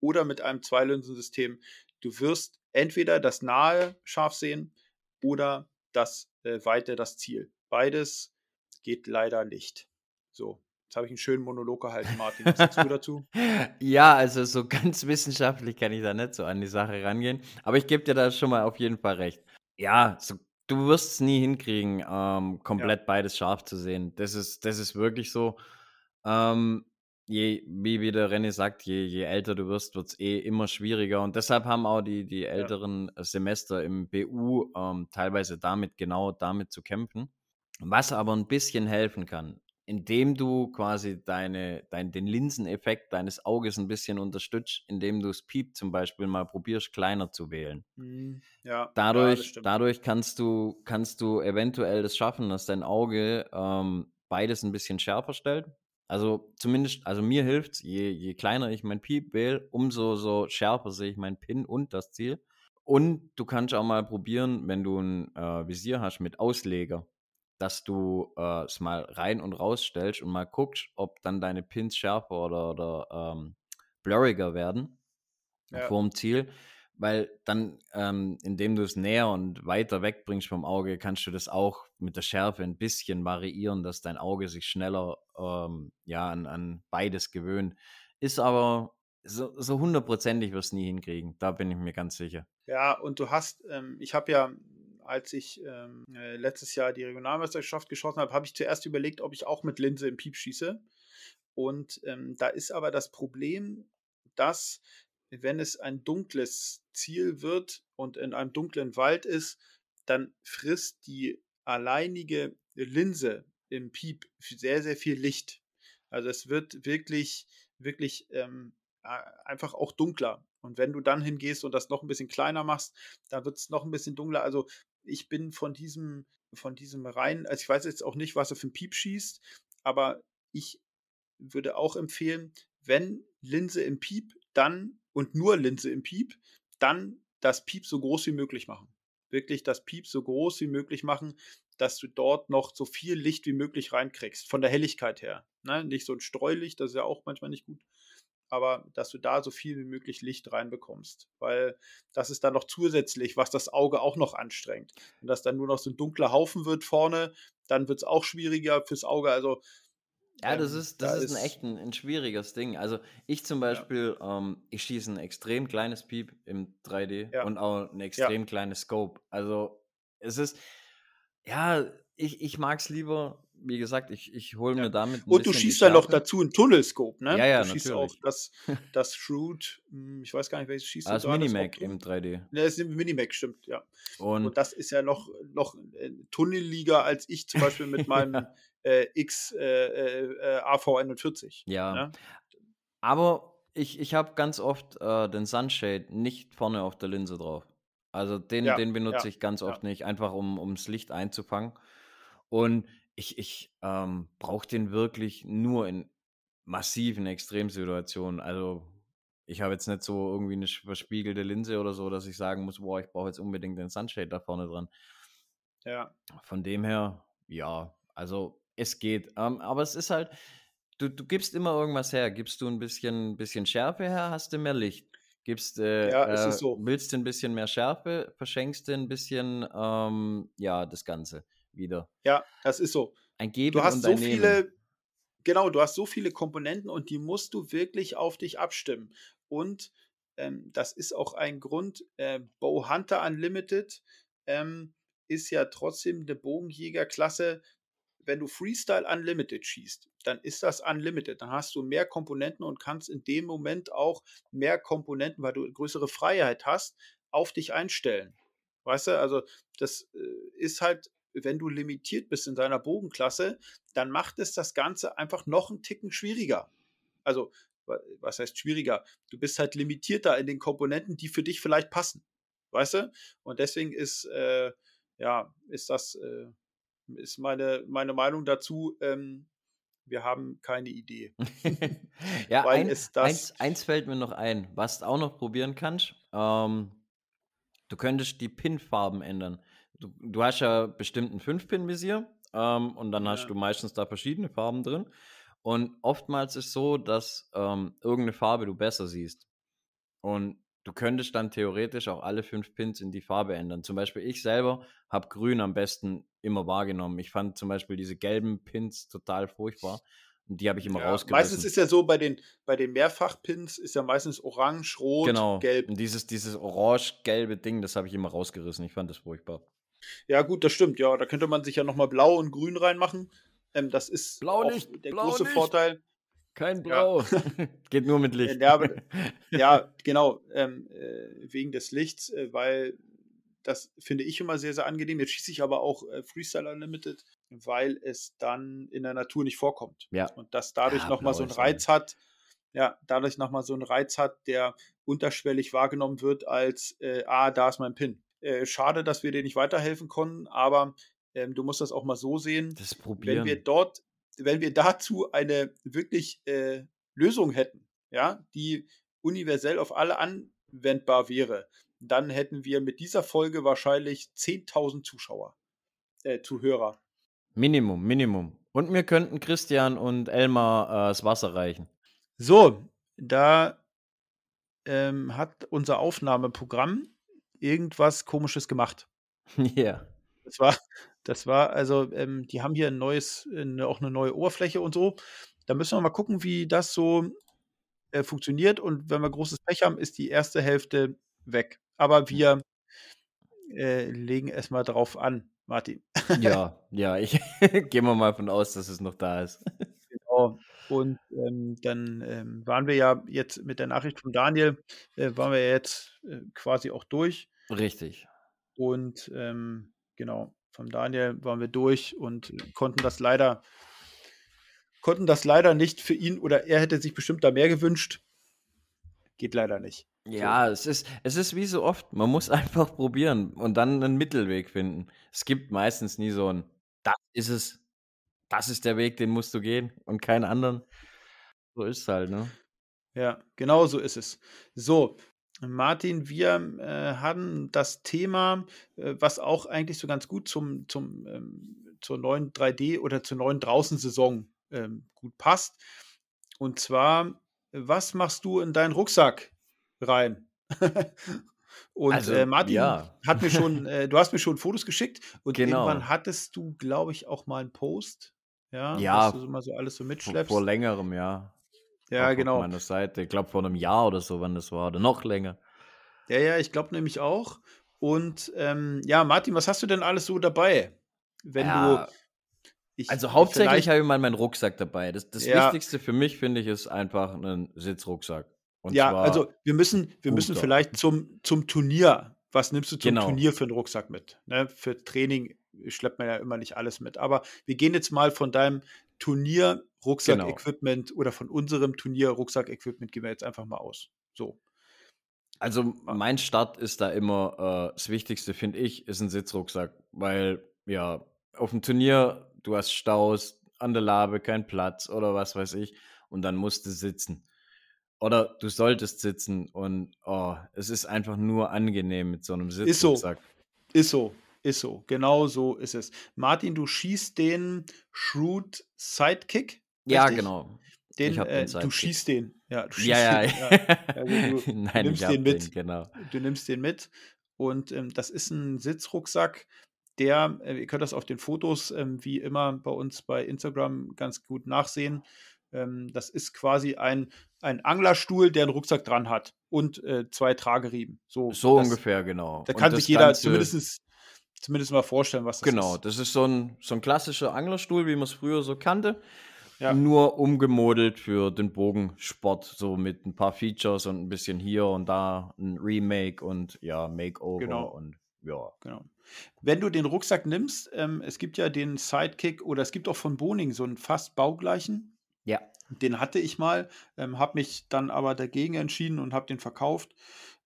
oder mit einem Zweilinsensystem, du wirst entweder das nahe scharf sehen oder das äh, weite, das Ziel. Beides geht leider nicht. So, jetzt habe ich einen schönen Monolog gehalten, Martin. Was sagst du dazu? ja, also so ganz wissenschaftlich kann ich da nicht so an die Sache rangehen. Aber ich gebe dir da schon mal auf jeden Fall recht. Ja, so, du wirst es nie hinkriegen, ähm, komplett ja. beides scharf zu sehen. Das ist, das ist wirklich so. Ähm, je, wie, wie der René sagt, je, je älter du wirst, wird es eh immer schwieriger. Und deshalb haben auch die, die älteren ja. Semester im BU ähm, teilweise damit, genau damit zu kämpfen. Was aber ein bisschen helfen kann, indem du quasi deine, dein, den Linseneffekt deines Auges ein bisschen unterstützt, indem du das Piep zum Beispiel mal probierst, kleiner zu wählen. Mhm. Ja, dadurch, ja, dadurch kannst du, kannst du eventuell das schaffen, dass dein Auge ähm, beides ein bisschen schärfer stellt. Also zumindest, also mir hilft je, je kleiner ich mein Piep wähle, umso so schärfer sehe ich mein Pin und das Ziel. Und du kannst auch mal probieren, wenn du ein äh, Visier hast mit Ausleger dass du äh, es mal rein und raus stellst und mal guckst, ob dann deine Pins schärfer oder, oder ähm, blurriger werden ja. vor dem Ziel. Weil dann, ähm, indem du es näher und weiter wegbringst vom Auge, kannst du das auch mit der Schärfe ein bisschen variieren, dass dein Auge sich schneller ähm, ja, an, an beides gewöhnt. Ist aber so, so hundertprozentig wirst du nie hinkriegen. Da bin ich mir ganz sicher. Ja, und du hast, ähm, ich habe ja als ich ähm, äh, letztes Jahr die Regionalmeisterschaft geschossen habe, habe ich zuerst überlegt, ob ich auch mit Linse im Piep schieße. Und ähm, da ist aber das Problem, dass wenn es ein dunkles Ziel wird und in einem dunklen Wald ist, dann frisst die alleinige Linse im Piep sehr, sehr viel Licht. Also es wird wirklich, wirklich ähm, einfach auch dunkler. Und wenn du dann hingehst und das noch ein bisschen kleiner machst, dann wird es noch ein bisschen dunkler. Also ich bin von diesem, von diesem rein, also ich weiß jetzt auch nicht, was er für ein Piep schießt, aber ich würde auch empfehlen, wenn Linse im Piep, dann und nur Linse im Piep, dann das Piep so groß wie möglich machen. Wirklich das Piep so groß wie möglich machen, dass du dort noch so viel Licht wie möglich reinkriegst, von der Helligkeit her. Ne? Nicht so ein Streulicht, das ist ja auch manchmal nicht gut. aber dass du da so viel wie möglich Licht reinbekommst, weil das ist dann noch zusätzlich, was das Auge auch noch anstrengt. Und dass dann nur noch so ein dunkler Haufen wird vorne, dann wird es auch schwieriger fürs Auge. Also ja, das ähm, ist, das da ist, ein echt ein, ein, schwieriges Ding. Also ich zum Beispiel, ja. ähm, ich schieße ein extrem kleines Piep im 3D ja. und auch ein extrem ja. kleines Scope. Also es ist, ja, ich, ich mag es lieber, wie gesagt, ich, ich hole mir damit. und du schießt dann noch dazu ein Tunnelscope, ne? Ja, ja, du schießt natürlich. auch das, das Shrewd, hm, ich weiß gar nicht, welches schießt ah. Das Minimac im 3D. Ne, das ist Minimac, stimmt, ja. Und, und, das ist ja noch, noch äh, tunneliger als ich zum Beispiel mit meinem äh, X äh, äh, AV41. Ja. Ne? Aber ich, ich habe ganz oft äh, den Sunshade nicht vorne auf der Linse drauf. Also den, ja, den benutze ja, ich ganz oft ja. nicht, einfach um, um das Licht einzufangen. Und ich, ich ähm, brauche den wirklich nur in massiven Extremsituationen. Also ich habe jetzt nicht so irgendwie eine verspiegelte Linse oder so, dass ich sagen muss, boah, ich brauche jetzt unbedingt den Sunshade da vorne dran. Ja. Von dem her, ja, also es geht. Ähm, aber es ist halt, du, du gibst immer irgendwas her. Gibst du ein bisschen, bisschen Schärfe her, hast du mehr Licht. Gibst, äh, ja, äh, so. willst du ein bisschen mehr Schärfe, verschenkst du ein bisschen, ähm, ja, das Ganze wieder. Ja, das ist so. Ein Geben du hast und so ein viele, Nehmen. genau, du hast so viele Komponenten und die musst du wirklich auf dich abstimmen. Und ähm, das ist auch ein Grund, äh, Bow Hunter Unlimited ähm, ist ja trotzdem eine Bogenjägerklasse. Wenn du Freestyle Unlimited schießt, dann ist das Unlimited. Dann hast du mehr Komponenten und kannst in dem Moment auch mehr Komponenten, weil du größere Freiheit hast, auf dich einstellen. Weißt du, also das äh, ist halt wenn du limitiert bist in deiner Bogenklasse, dann macht es das Ganze einfach noch einen Ticken schwieriger. Also, was heißt schwieriger? Du bist halt limitierter in den Komponenten, die für dich vielleicht passen. Weißt du? Und deswegen ist, äh, ja, ist das, äh, ist meine, meine Meinung dazu, ähm, wir haben keine Idee. ja, ein, eins, eins fällt mir noch ein, was du auch noch probieren kannst. Ähm, du könntest die Pin-Farben ändern du, du hast ja bestimmt ein 5-Pin-Visier ähm, und dann ja. hast du meistens da verschiedene Farben drin. Und oftmals ist es so, dass ähm, irgendeine Farbe du besser siehst. Und du könntest dann theoretisch auch alle fünf Pins in die Farbe ändern. Zum Beispiel ich selber habe Grün am besten immer wahrgenommen. Ich fand zum Beispiel diese gelben Pins total furchtbar. Und die habe ich immer ja, rausgerissen. Meistens ist ja so, bei den, bei den Mehrfachpins ist ja meistens orange, rot, genau. gelb. Und dieses, dieses orange-gelbe Ding, das habe ich immer rausgerissen. Ich fand das furchtbar. Ja, gut, das stimmt, ja. Da könnte man sich ja nochmal blau und grün reinmachen. Ähm, das ist blau nicht, der blau große nicht. Vorteil. Kein Blau. Ja. Geht nur mit Licht. Ja, ja genau. Ähm, äh, wegen des Lichts, äh, weil das finde ich immer sehr, sehr angenehm. Jetzt schieße ich aber auch äh, Freestyle Unlimited, weil es dann in der Natur nicht vorkommt. Ja. Und das dadurch ja, nochmal so einen Reiz hat. Ja, dadurch nochmal so einen Reiz hat, der unterschwellig wahrgenommen wird als, äh, ah, da ist mein Pin. Äh, schade, dass wir dir nicht weiterhelfen konnten, aber ähm, du musst das auch mal so sehen. Das probieren. Wenn wir dort, wenn wir dazu eine wirklich äh, Lösung hätten, ja, die universell auf alle anwendbar wäre, dann hätten wir mit dieser Folge wahrscheinlich 10.000 Zuschauer, äh, Zuhörer. Minimum, Minimum. Und wir könnten Christian und Elmar äh, das Wasser reichen. So, da ähm, hat unser Aufnahmeprogramm irgendwas Komisches gemacht. Ja. Das war, das war, also, ähm, die haben hier ein neues, äh, auch eine neue Oberfläche und so. Da müssen wir mal gucken, wie das so äh, funktioniert. Und wenn wir großes Pech haben, ist die erste Hälfte weg. Aber wir äh, legen erstmal drauf an, Martin. Ja, ja, ich gehe mal von aus, dass es noch da ist. Genau. Und ähm, dann ähm, waren wir ja jetzt mit der Nachricht von Daniel, äh, waren wir jetzt äh, quasi auch durch. Richtig. Und ähm, genau, von Daniel waren wir durch und konnten das leider, konnten das leider nicht für ihn oder er hätte sich bestimmt da mehr gewünscht. Geht leider nicht. Ja, so. es ist, es ist wie so oft, man muss einfach probieren und dann einen Mittelweg finden. Es gibt meistens nie so ein, das ist es, das ist der Weg, den musst du gehen und keinen anderen. So ist es halt, ne? Ja, genau so ist es. So, Martin, wir äh, hatten das Thema, äh, was auch eigentlich so ganz gut zum, zum, ähm, zur neuen 3D oder zur neuen Draußen-Saison ähm, gut passt. Und zwar was machst du in deinen Rucksack rein? und Also, äh, Martin ja. hat mir schon, äh, du hast mir schon Fotos geschickt und irgendwann Genau. hattest du, glaube ich, auch mal einen Post, ja, was Ja, du so mal so alles so vor, vor mitschleppst. längerem, ja. Ja, auf genau. meiner Seite. Ich glaube, vor einem Jahr oder so, wann das war. Oder noch länger. Ja, ja, ich glaube nämlich auch. Und ähm, ja, Martin, was hast du denn alles so dabei? Wenn du, Ja, ich also hauptsächlich habe ich mal meinen Rucksack dabei. Das, das ja, Wichtigste für mich, finde ich, ist einfach ein Sitzrucksack. Und ja, also wir müssen, wir müssen guter. vielleicht zum, zum Turnier. Was nimmst du zum Genau. Turnier für einen Rucksack mit? Ne? Für Training schleppt man ja immer nicht alles mit. Aber wir gehen jetzt mal von deinem Genau. Turnier-Rucksack-Equipment oder von unserem Turnier-Rucksack-Equipment gehen wir jetzt einfach mal aus. So. Also Ah, mein Start ist da immer äh, das Wichtigste, finde ich, ist ein Sitzrucksack. Weil, ja, auf dem Turnier, du hast Staus, an der Labe kein Platz oder was weiß ich. Und dann musst du sitzen. Oder du solltest sitzen und oh, es ist einfach nur angenehm mit so einem Ist so, Sitzrucksack. ist so, ist so. Genau so ist es. Martin, du schießt den Shrewd Sidekick, Ja, richtig? genau. Den, äh, du schießt den. Ja, du Ja, schießt ja. den. Ja. Also du Nein, nimmst ich den habe den, mit. genau. Du nimmst den mit. Und ähm, das ist ein Sitzrucksack, der, äh, ihr könnt das auf den Fotos ähm, wie immer bei uns bei Instagram ganz gut nachsehen. Ähm, das ist quasi ein, ein Anglerstuhl, der einen Rucksack dran hat und äh, zwei Trageriemen. So, So das, ungefähr, genau. da kann sich jeder Ganze, zumindest, zumindest mal vorstellen, was das genau, ist. das ist so ein, so ein klassischer Anglerstuhl, wie man es früher so kannte. Ja, Nur umgemodelt für den Bogensport, so mit ein paar Features und ein bisschen hier und da ein Remake und ja, Makeover genau. und ja. Genau. Wenn du den Rucksack nimmst, ähm, es gibt ja den Sidekick oder es gibt auch von Boning so einen fast baugleichen. Ja. Den hatte ich mal, ähm, habe mich dann aber dagegen entschieden und habe den verkauft.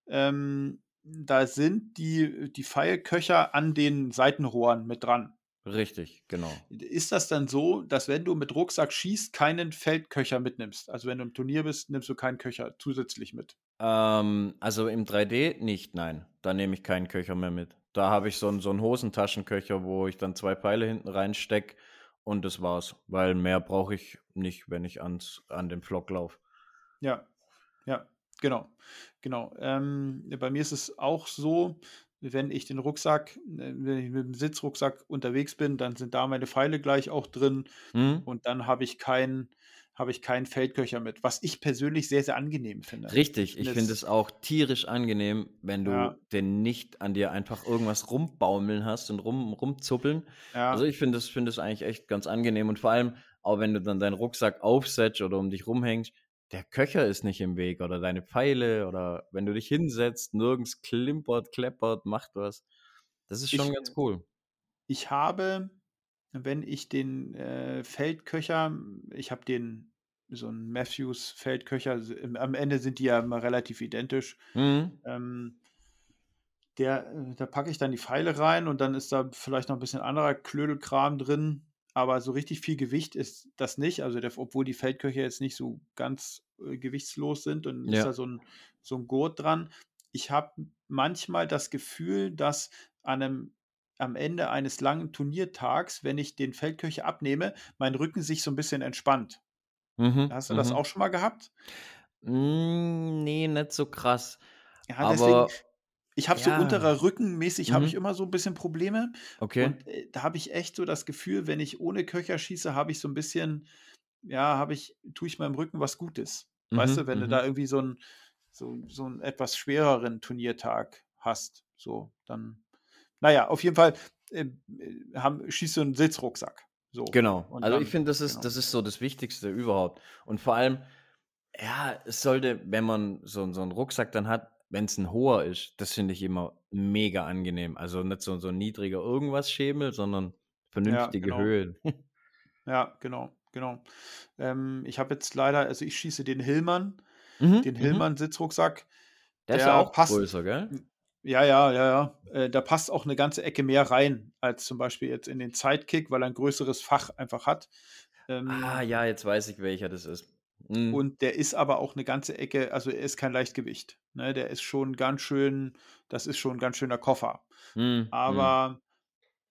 Ähm, da sind die, die Pfeilköcher an den Seitenrohren mit dran. Richtig, genau. Ist das dann so, dass wenn du mit Rucksack schießt, keinen Feldköcher mitnimmst? Also wenn du im Turnier bist, nimmst du keinen Köcher zusätzlich mit. Ähm, also im 3D nicht, nein. Da nehme ich keinen Köcher mehr mit. Da habe ich so einen, so einen Hosentaschenköcher, wo ich dann zwei Pfeile hinten reinstecke und das war's. Weil mehr brauche ich nicht, wenn ich ans, an den Flock laufe. Ja, ja, genau, genau. Ähm, bei mir ist es auch so, wenn ich den Rucksack, äh, wenn ich mit dem Sitzrucksack unterwegs bin, dann sind da meine Pfeile gleich auch drin Hm? und dann habe ich keinen, habe ich keinen Feldköcher mit, was ich persönlich sehr, sehr angenehm finde. Ich Richtig, ich finde es, auch tierisch angenehm, wenn du ja, denn nicht an dir einfach irgendwas rumbaumeln hast und rum, rumzuppeln. Also ja, ich finde es finde es eigentlich echt ganz angenehm und vor allem auch wenn du dann deinen Rucksack aufsetzt oder um dich rumhängst, der Köcher ist nicht im Weg oder deine Pfeile oder wenn du dich hinsetzt, nirgends klimpert, kleppert, macht was. Das ist schon ich, ganz cool. ich habe, wenn ich den äh, Feldköcher, ich habe den, so einen Matthews Feldköcher, am Ende sind die ja immer relativ identisch. Mhm. Ähm, der, äh, da packe ich dann die Pfeile rein und dann ist da vielleicht noch ein bisschen anderer Klödelkram drin. Aber so richtig viel Gewicht ist das nicht. Also, der, obwohl die Feldköcher jetzt nicht so ganz äh, gewichtslos sind, dann ist da Ja. so ein, so ein Gurt dran. Ich habe manchmal das Gefühl, dass an einem, am Ende eines langen Turniertags, wenn ich den Feldköcher abnehme, mein Rücken sich so ein bisschen entspannt. Mhm. Hast du das Mhm. auch schon mal gehabt? Mm, nee, nicht so krass. Ja, deswegen, Aber ich habe so ja. unterer Rückenmäßig habe ich Mhm. immer so ein bisschen Probleme. Okay. Und äh, da habe ich echt so das Gefühl, wenn ich ohne Köcher schieße, habe ich so ein bisschen, ja, habe ich, tue ich meinem Rücken was Gutes. Weißt Mhm. du, wenn du Mhm. da irgendwie so einen, so, so einen etwas schwereren Turniertag hast, so, dann, naja, auf jeden Fall äh, äh, haben, schießt du einen Sitzrucksack. So. Genau. Und Also ich dann, finde, das ist, genau. das ist so das Wichtigste überhaupt. Und vor allem, ja, es sollte, wenn man so, so einen Rucksack dann hat, wenn es ein hoher ist, das finde ich immer mega angenehm. Also nicht so, so ein niedriger irgendwas Schemel, sondern Ja, vernünftige genau. Höhen. Ja, genau, genau. Ähm, ich habe jetzt leider, also ich schieße den Hillmann, Mhm. den Mhm. Hillmann-Sitzrucksack. Der ist ja Der auch passt, größer, gell? Ja, ja, ja, ja. Äh, da passt auch eine ganze Ecke mehr rein, als zum Beispiel jetzt in den Sidekick, weil er ein größeres Fach einfach hat. Ah, Ähm, ja, jetzt weiß ich, welcher das ist. Mhm. und der ist aber auch eine ganze Ecke, also er ist kein Leichtgewicht. Ne? Der ist schon ganz schön, das ist schon ein ganz schöner Koffer. Mhm. Mhm. Aber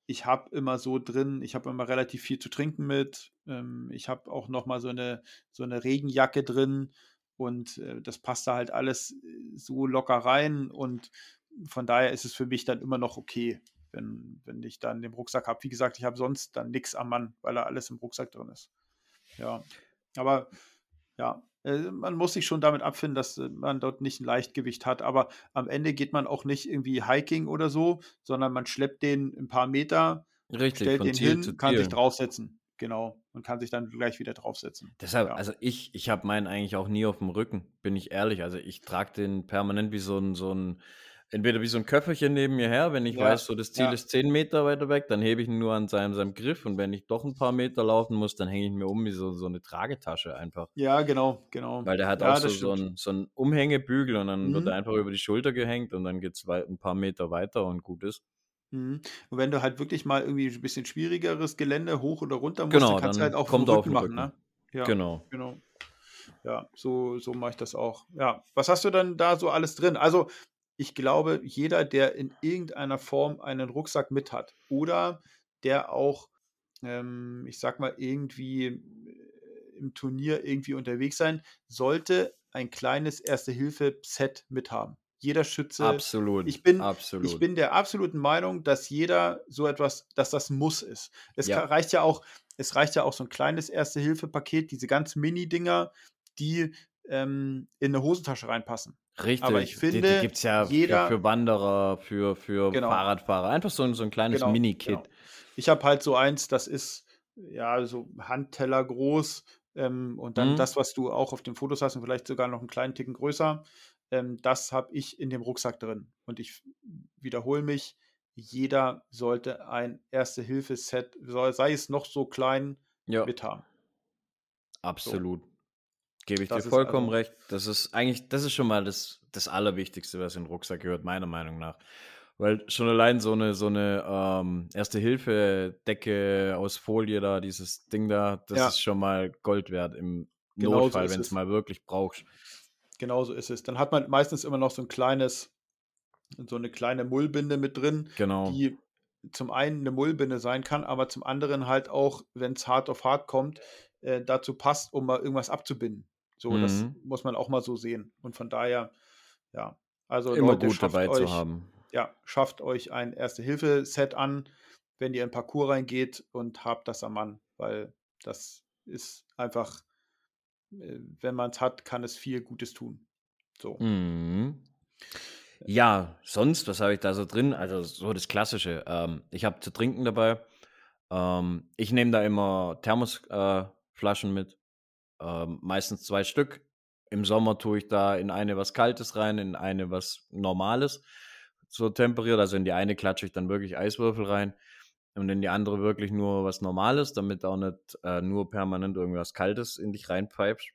ich habe immer so drin, ich habe immer relativ viel zu trinken mit. Ähm, ich habe auch noch mal so eine, so eine Regenjacke drin. und äh, das passt da halt alles äh, so locker rein und von daher ist es für mich dann immer noch okay, wenn, wenn ich dann den Rucksack habe. Wie gesagt, ich habe sonst dann nichts am Mann, weil da alles im Rucksack drin ist. Ja, aber ja, äh, man muss sich schon damit abfinden, dass äh, man dort nicht ein Leichtgewicht hat. Aber am Ende geht man auch nicht irgendwie Hiking oder so, sondern man schleppt den ein paar Meter, Richtig, stellt den hin, kann sich draufsetzen. Genau. Und kann sich dann gleich wieder draufsetzen. Deshalb, Ja. also ich, ich habe meinen eigentlich auch nie auf dem Rücken, bin ich ehrlich. Also ich trage den permanent wie so ein, so ein, entweder wie so ein Köfferchen neben mir her, wenn ich Ja, weiß, so das Ziel ja. ist 10 Meter weiter weg, dann hebe ich ihn nur an seinem, seinem Griff und wenn ich doch ein paar Meter laufen muss, dann hänge ich mir um wie so, so eine Tragetasche einfach. Ja, genau, genau. Weil der hat Ja, auch so, so, stimmt. ein, so ein Umhängebügel und dann wird Mhm. er einfach über die Schulter gehängt und dann geht es ein paar Meter weiter und gut ist. Mhm. Und wenn du halt wirklich mal irgendwie ein bisschen schwierigeres Gelände hoch oder runter musst, Genau, dann kannst du halt auch kommt vom er auf Rücken den machen, Rücken. ne? Ja, Genau. genau. Ja, so, so mache ich das auch. Ja, was hast du dann da so alles drin? Also, ich glaube, jeder, der in irgendeiner Form einen Rucksack mit hat oder der auch, ähm, ich sag mal, irgendwie äh, im Turnier irgendwie unterwegs sein, sollte ein kleines Erste-Hilfe-Set mithaben. Jeder Schütze Absolut. ich bin, absolut. ich bin der absoluten Meinung, dass jeder so etwas, dass das muss ist. Es Ja. reicht ja auch, es reicht ja auch so ein kleines Erste-Hilfe-Paket, diese ganz Mini-Dinger, die ähm, in eine Hosentasche reinpassen. Richtig. Aber ich die, finde, die gibt es ja jeder- für, für Wanderer, für, für Genau. Fahrradfahrer. Einfach so, ein- so ein kleines Genau, Mini-Kit. genau. Ich habe halt so eins, das ist ja so Handteller groß ähm, und dann Mhm. das, was du auch auf den Fotos hast und vielleicht sogar noch einen kleinen Ticken größer. Ähm, das habe ich in dem Rucksack drin. Und ich wiederhole mich, jeder sollte ein Erste-Hilfe-Set, sei es noch so klein, Ja, mit haben. absolut. Gebe ich Das dir vollkommen also- recht. Das ist eigentlich, das ist schon mal das, das Allerwichtigste, was in den Rucksack gehört, meiner Meinung nach. Weil schon allein so eine, so eine ähm, Erste-Hilfe-Decke aus Folie da, dieses Ding da, das Ja. ist schon mal Gold wert im Genau so Notfall, wenn es. es mal wirklich brauchst. Genauso ist es. Dann hat man meistens immer noch so ein kleines, so eine kleine Mullbinde mit drin, Genau. die zum einen eine Mullbinde sein kann, aber zum anderen halt auch, wenn es hart auf hart kommt, äh, dazu passt, um mal irgendwas abzubinden. So, das Mhm. muss man auch mal so sehen. Und von daher, ja, also Immer Leute, gut dabei euch, zu haben. ja, schafft euch ein Erste-Hilfe-Set an, wenn ihr in Parcours reingeht und habt das am Mann, weil das ist einfach, äh, wenn man es hat, kann es viel Gutes tun. So. Mhm. Ja, sonst, was habe ich da so drin? Also so das Klassische. Ähm, ich habe zu trinken dabei. Ähm, ich nehme da immer Thermosflaschen äh, mit. Ähm, meistens zwei Stück. Im Sommer tue ich da in eine was Kaltes rein, in eine was Normales. So temperiert. Also in die eine klatsche ich dann wirklich Eiswürfel rein. Und in die andere wirklich nur was Normales, damit auch nicht äh, nur permanent irgendwas Kaltes in dich reinpfeifst.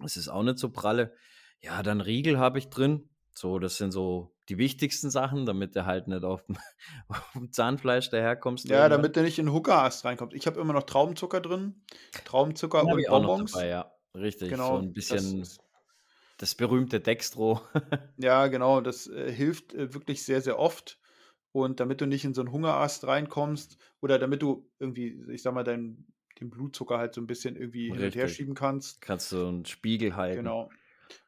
Das ist auch nicht so pralle. Ja, dann Riegel habe ich drin. So, das sind so die wichtigsten Sachen, damit du halt nicht auf dem, auf dem Zahnfleisch daherkommst. Ja, damit der nicht in den Hookerast reinkommt. Ich habe immer noch Traubenzucker drin. Traubenzucker und Bonbons. dabei, ja. Richtig. Genau. So ein das bisschen das, ist, berühmte Dextro. ja, genau. Das äh, hilft äh, wirklich sehr, sehr oft. Und damit du nicht in so einen Hungerast reinkommst oder damit du irgendwie, ich sag mal, deinen den Blutzucker halt so ein bisschen irgendwie hin und her Richtig. schieben kannst. Kannst du einen Spiegel halten. Genau.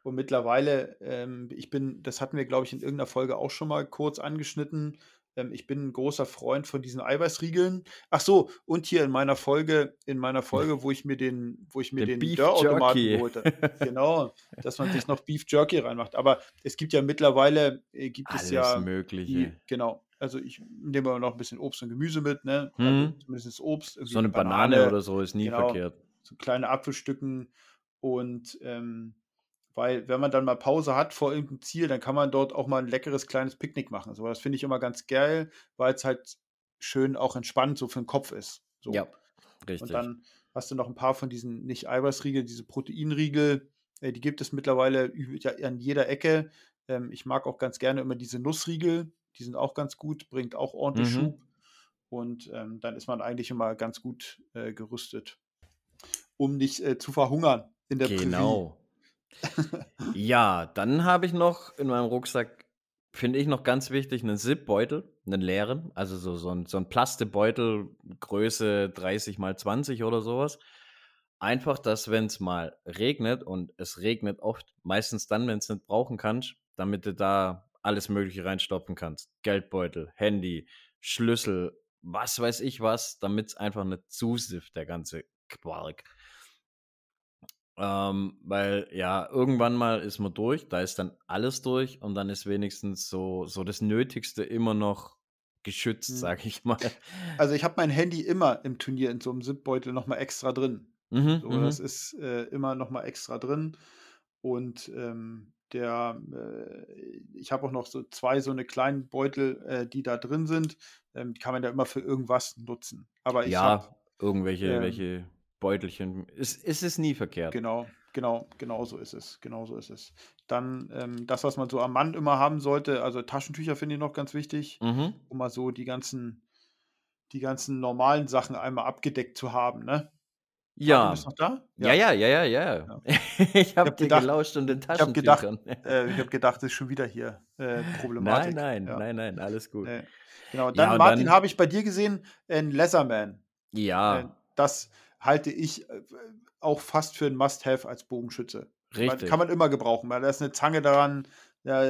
Und mittlerweile, ähm, ich bin, das hatten wir, glaube ich, in irgendeiner Folge auch schon mal kurz angeschnitten. Ähm, ich bin ein großer Freund von diesen Eiweißriegeln. Ach so, und hier in meiner Folge, in meiner Folge, wo ich mir den, wo ich mir Den den, Beef Dörrautomaten Jerky. holte. Genau, dass man sich noch Beef Jerky reinmacht. Aber es gibt ja mittlerweile, äh, gibt es Alles ja die, Mögliche. genau. Also ich nehme aber noch ein bisschen Obst und Gemüse mit, ne? Mhm. Also zumindest Obst. So eine Banane, oder so ist nie genau. verkehrt. so kleine Apfelstücken und ähm, weil wenn man dann mal Pause hat vor irgendeinem Ziel, dann kann man dort auch mal ein leckeres kleines Picknick machen. So, das finde ich immer ganz geil, weil es halt schön auch entspannt so für den Kopf ist. So. Ja, richtig. Und dann hast du noch ein paar von diesen nicht Eiweißriegel, diese Proteinriegel, äh, die gibt es mittlerweile an jeder Ecke. Ähm, ich mag auch ganz gerne immer diese Nussriegel, die sind auch ganz gut, bringt auch ordentlich Mhm. Schub. Und ähm, dann ist man eigentlich immer ganz gut äh, gerüstet, um nicht äh, zu verhungern in der. Genau. Ja, dann habe ich noch in meinem Rucksack, finde ich noch ganz wichtig, einen Zip-Beutel, einen leeren, also so, so ein, so ein Plastebeutel, Größe 30 mal 20 oder sowas. einfach, dass wenn es mal regnet und es regnet oft, meistens dann, wenn es nicht brauchen kannst, damit du da alles Mögliche reinstopfen kannst. Geldbeutel, Handy, Schlüssel, was weiß ich was, damit es einfach nicht zusifft, der ganze Quark. Ähm, weil ja, irgendwann mal ist man durch, da ist dann alles durch und dann ist wenigstens so, so das Nötigste immer noch geschützt, hm. sag ich mal. Also ich habe mein Handy immer im Turnier in so einem Zipbeutel nochmal extra drin. Mhm, so, mhm. Das ist äh, immer nochmal extra drin. Und ähm, der, äh, ich habe auch noch so zwei so eine kleinen Beutel, äh, die da drin sind. Ähm, die kann man ja immer für irgendwas nutzen. Aber ich ja, hab, irgendwelche ähm, welche Beutelchen. Ist, ist es nie verkehrt. Genau, genau, genau so ist es. Genau so ist es. Dann ähm, das, was man so am Mann immer haben sollte, also Taschentücher finde ich noch ganz wichtig, mhm. um mal so die ganzen, die ganzen normalen Sachen einmal abgedeckt zu haben, ne? Ja. Bist du noch da? Ja, ja, ja, ja, ja. ja. ich habe hab dir gedacht, gelauscht und den Taschentüchern. Ich habe gedacht, äh, hab gedacht, das ist schon wieder hier äh, Problematik. Nein, nein, ja. nein, nein, alles gut. Äh, genau, dann, Martin, habe ich bei dir gesehen, ein Leatherman. Ja. Äh, das halte ich äh, auch fast für ein Must-Have als Bogenschütze. Richtig. kann man immer gebrauchen, weil da ist eine Zange daran. Ja,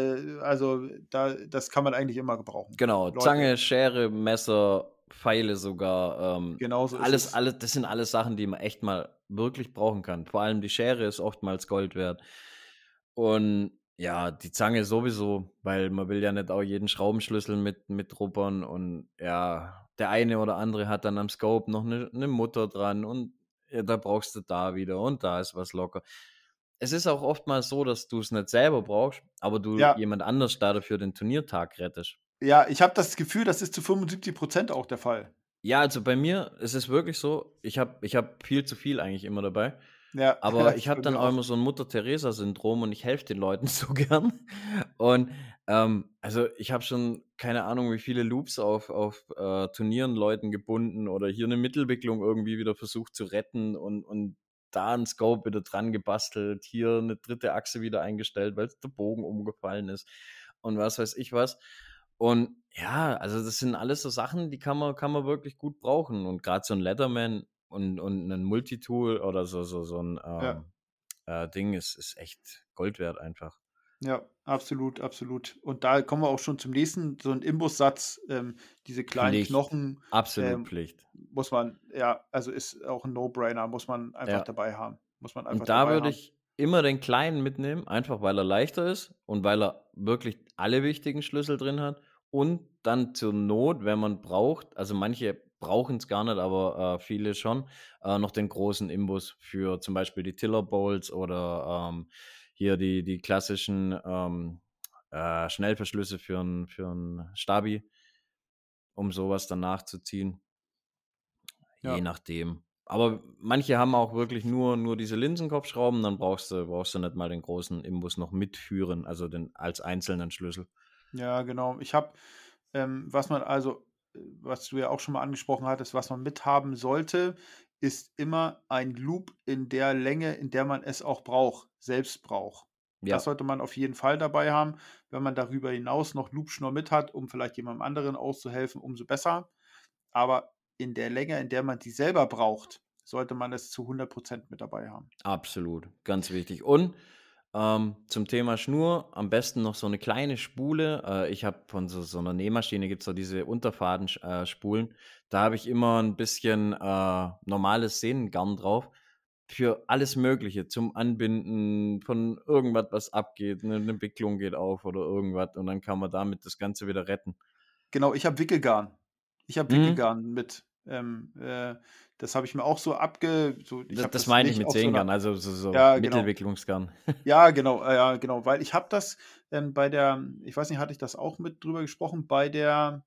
also da, das kann man eigentlich immer gebrauchen. Genau, Leute. Zange, Schere, Messer, Pfeile sogar. Ähm, Genauso alles, es. alles, das sind alles Sachen, die man echt mal wirklich brauchen kann. Vor allem die Schere ist oftmals Gold wert. Und ja, die Zange sowieso, weil man will ja nicht auch jeden Schraubenschlüssel mit, mit ruppern und ja, der eine oder andere hat dann am Scope noch eine, eine Mutter dran und ja, da brauchst du da wieder und da ist was locker. Es ist auch oftmals so, dass du es nicht selber brauchst, aber du ja. jemand anders da dafür den Turniertag rettest. Ja, ich habe das Gefühl, das ist zu 75 Prozent auch der Fall. Ja, also bei mir ist es wirklich so, ich habe ich hab viel zu viel eigentlich immer dabei. Ja, aber ich habe dann auch immer so ein Mutter-Theresa-Syndrom und ich helfe den Leuten so gern. Und ähm, also ich habe schon keine Ahnung, wie viele Loops auf, auf äh, Turnieren Leuten gebunden oder hier eine Mittelwicklung irgendwie wieder versucht zu retten und, und da ein Scope wieder dran gebastelt, hier eine dritte Achse wieder eingestellt, weil der Bogen umgefallen ist und was weiß ich was. Und ja, also das sind alles so Sachen, die kann man, kann man wirklich gut brauchen. Und gerade so ein Letterman und, und ein Multitool oder so, so, so ein ähm, ja. äh, Ding ist, ist echt Gold wert einfach. Ja, absolut, absolut. Und da kommen wir auch schon zum nächsten, so ein Imbussatz, ähm, diese kleinen Pflicht. Knochen. Absolut ähm, Pflicht. Muss man, ja, also ist auch ein No-Brainer, muss man einfach ja. dabei haben. Muss man einfach Und da würde ich immer den kleinen mitnehmen, einfach weil er leichter ist und weil er wirklich alle wichtigen Schlüssel drin hat und dann zur Not, wenn man braucht, also manche brauchen es gar nicht, aber äh, viele schon, äh, noch den großen Imbus für zum Beispiel die Tiller Bowls oder ähm, hier die, die klassischen ähm, äh, Schnellverschlüsse für ein, für ein Stabi, um sowas dann nachzuziehen. Ja. Je nachdem. Aber manche haben auch wirklich nur, nur diese Linsenkopfschrauben, dann brauchst du, brauchst du nicht mal den großen Imbus noch mitführen, also den, als einzelnen Schlüssel. Ja, genau. Ich habe, ähm, was man also, was du ja auch schon mal angesprochen hattest, was man mithaben sollte, ist immer ein Loop in der Länge, in der man es auch braucht, selbst braucht. Ja. Das sollte man auf jeden Fall dabei haben. Wenn man darüber hinaus noch Loopschnur mit hat, um vielleicht jemandem anderen auszuhelfen, umso besser. Aber in der Länge, in der man die selber braucht, sollte man es zu 100% mit dabei haben. Absolut, ganz wichtig. Und ähm, zum Thema Schnur, am besten noch so eine kleine Spule. Äh, ich habe von so, so einer Nähmaschine, gibt es so diese Unterfadenspulen. Äh, da habe ich immer ein bisschen äh, normales Sehnengarn drauf. Für alles Mögliche, zum Anbinden von irgendwas, was abgeht. Eine, eine Wicklung geht auf oder irgendwas. Und dann kann man damit das Ganze wieder retten. Genau, ich habe Wickelgarn. Ich habe mhm. Wickelgarn mit. Ähm, äh, das habe ich mir auch so abge. So, das, das, das meine ich mit Zehngarn, so also so, so ja, genau. Mittelwicklungsgarn. Ja, genau, äh, ja, genau, weil ich habe das ähm, bei der, ich weiß nicht, hatte ich das auch mit drüber gesprochen, bei der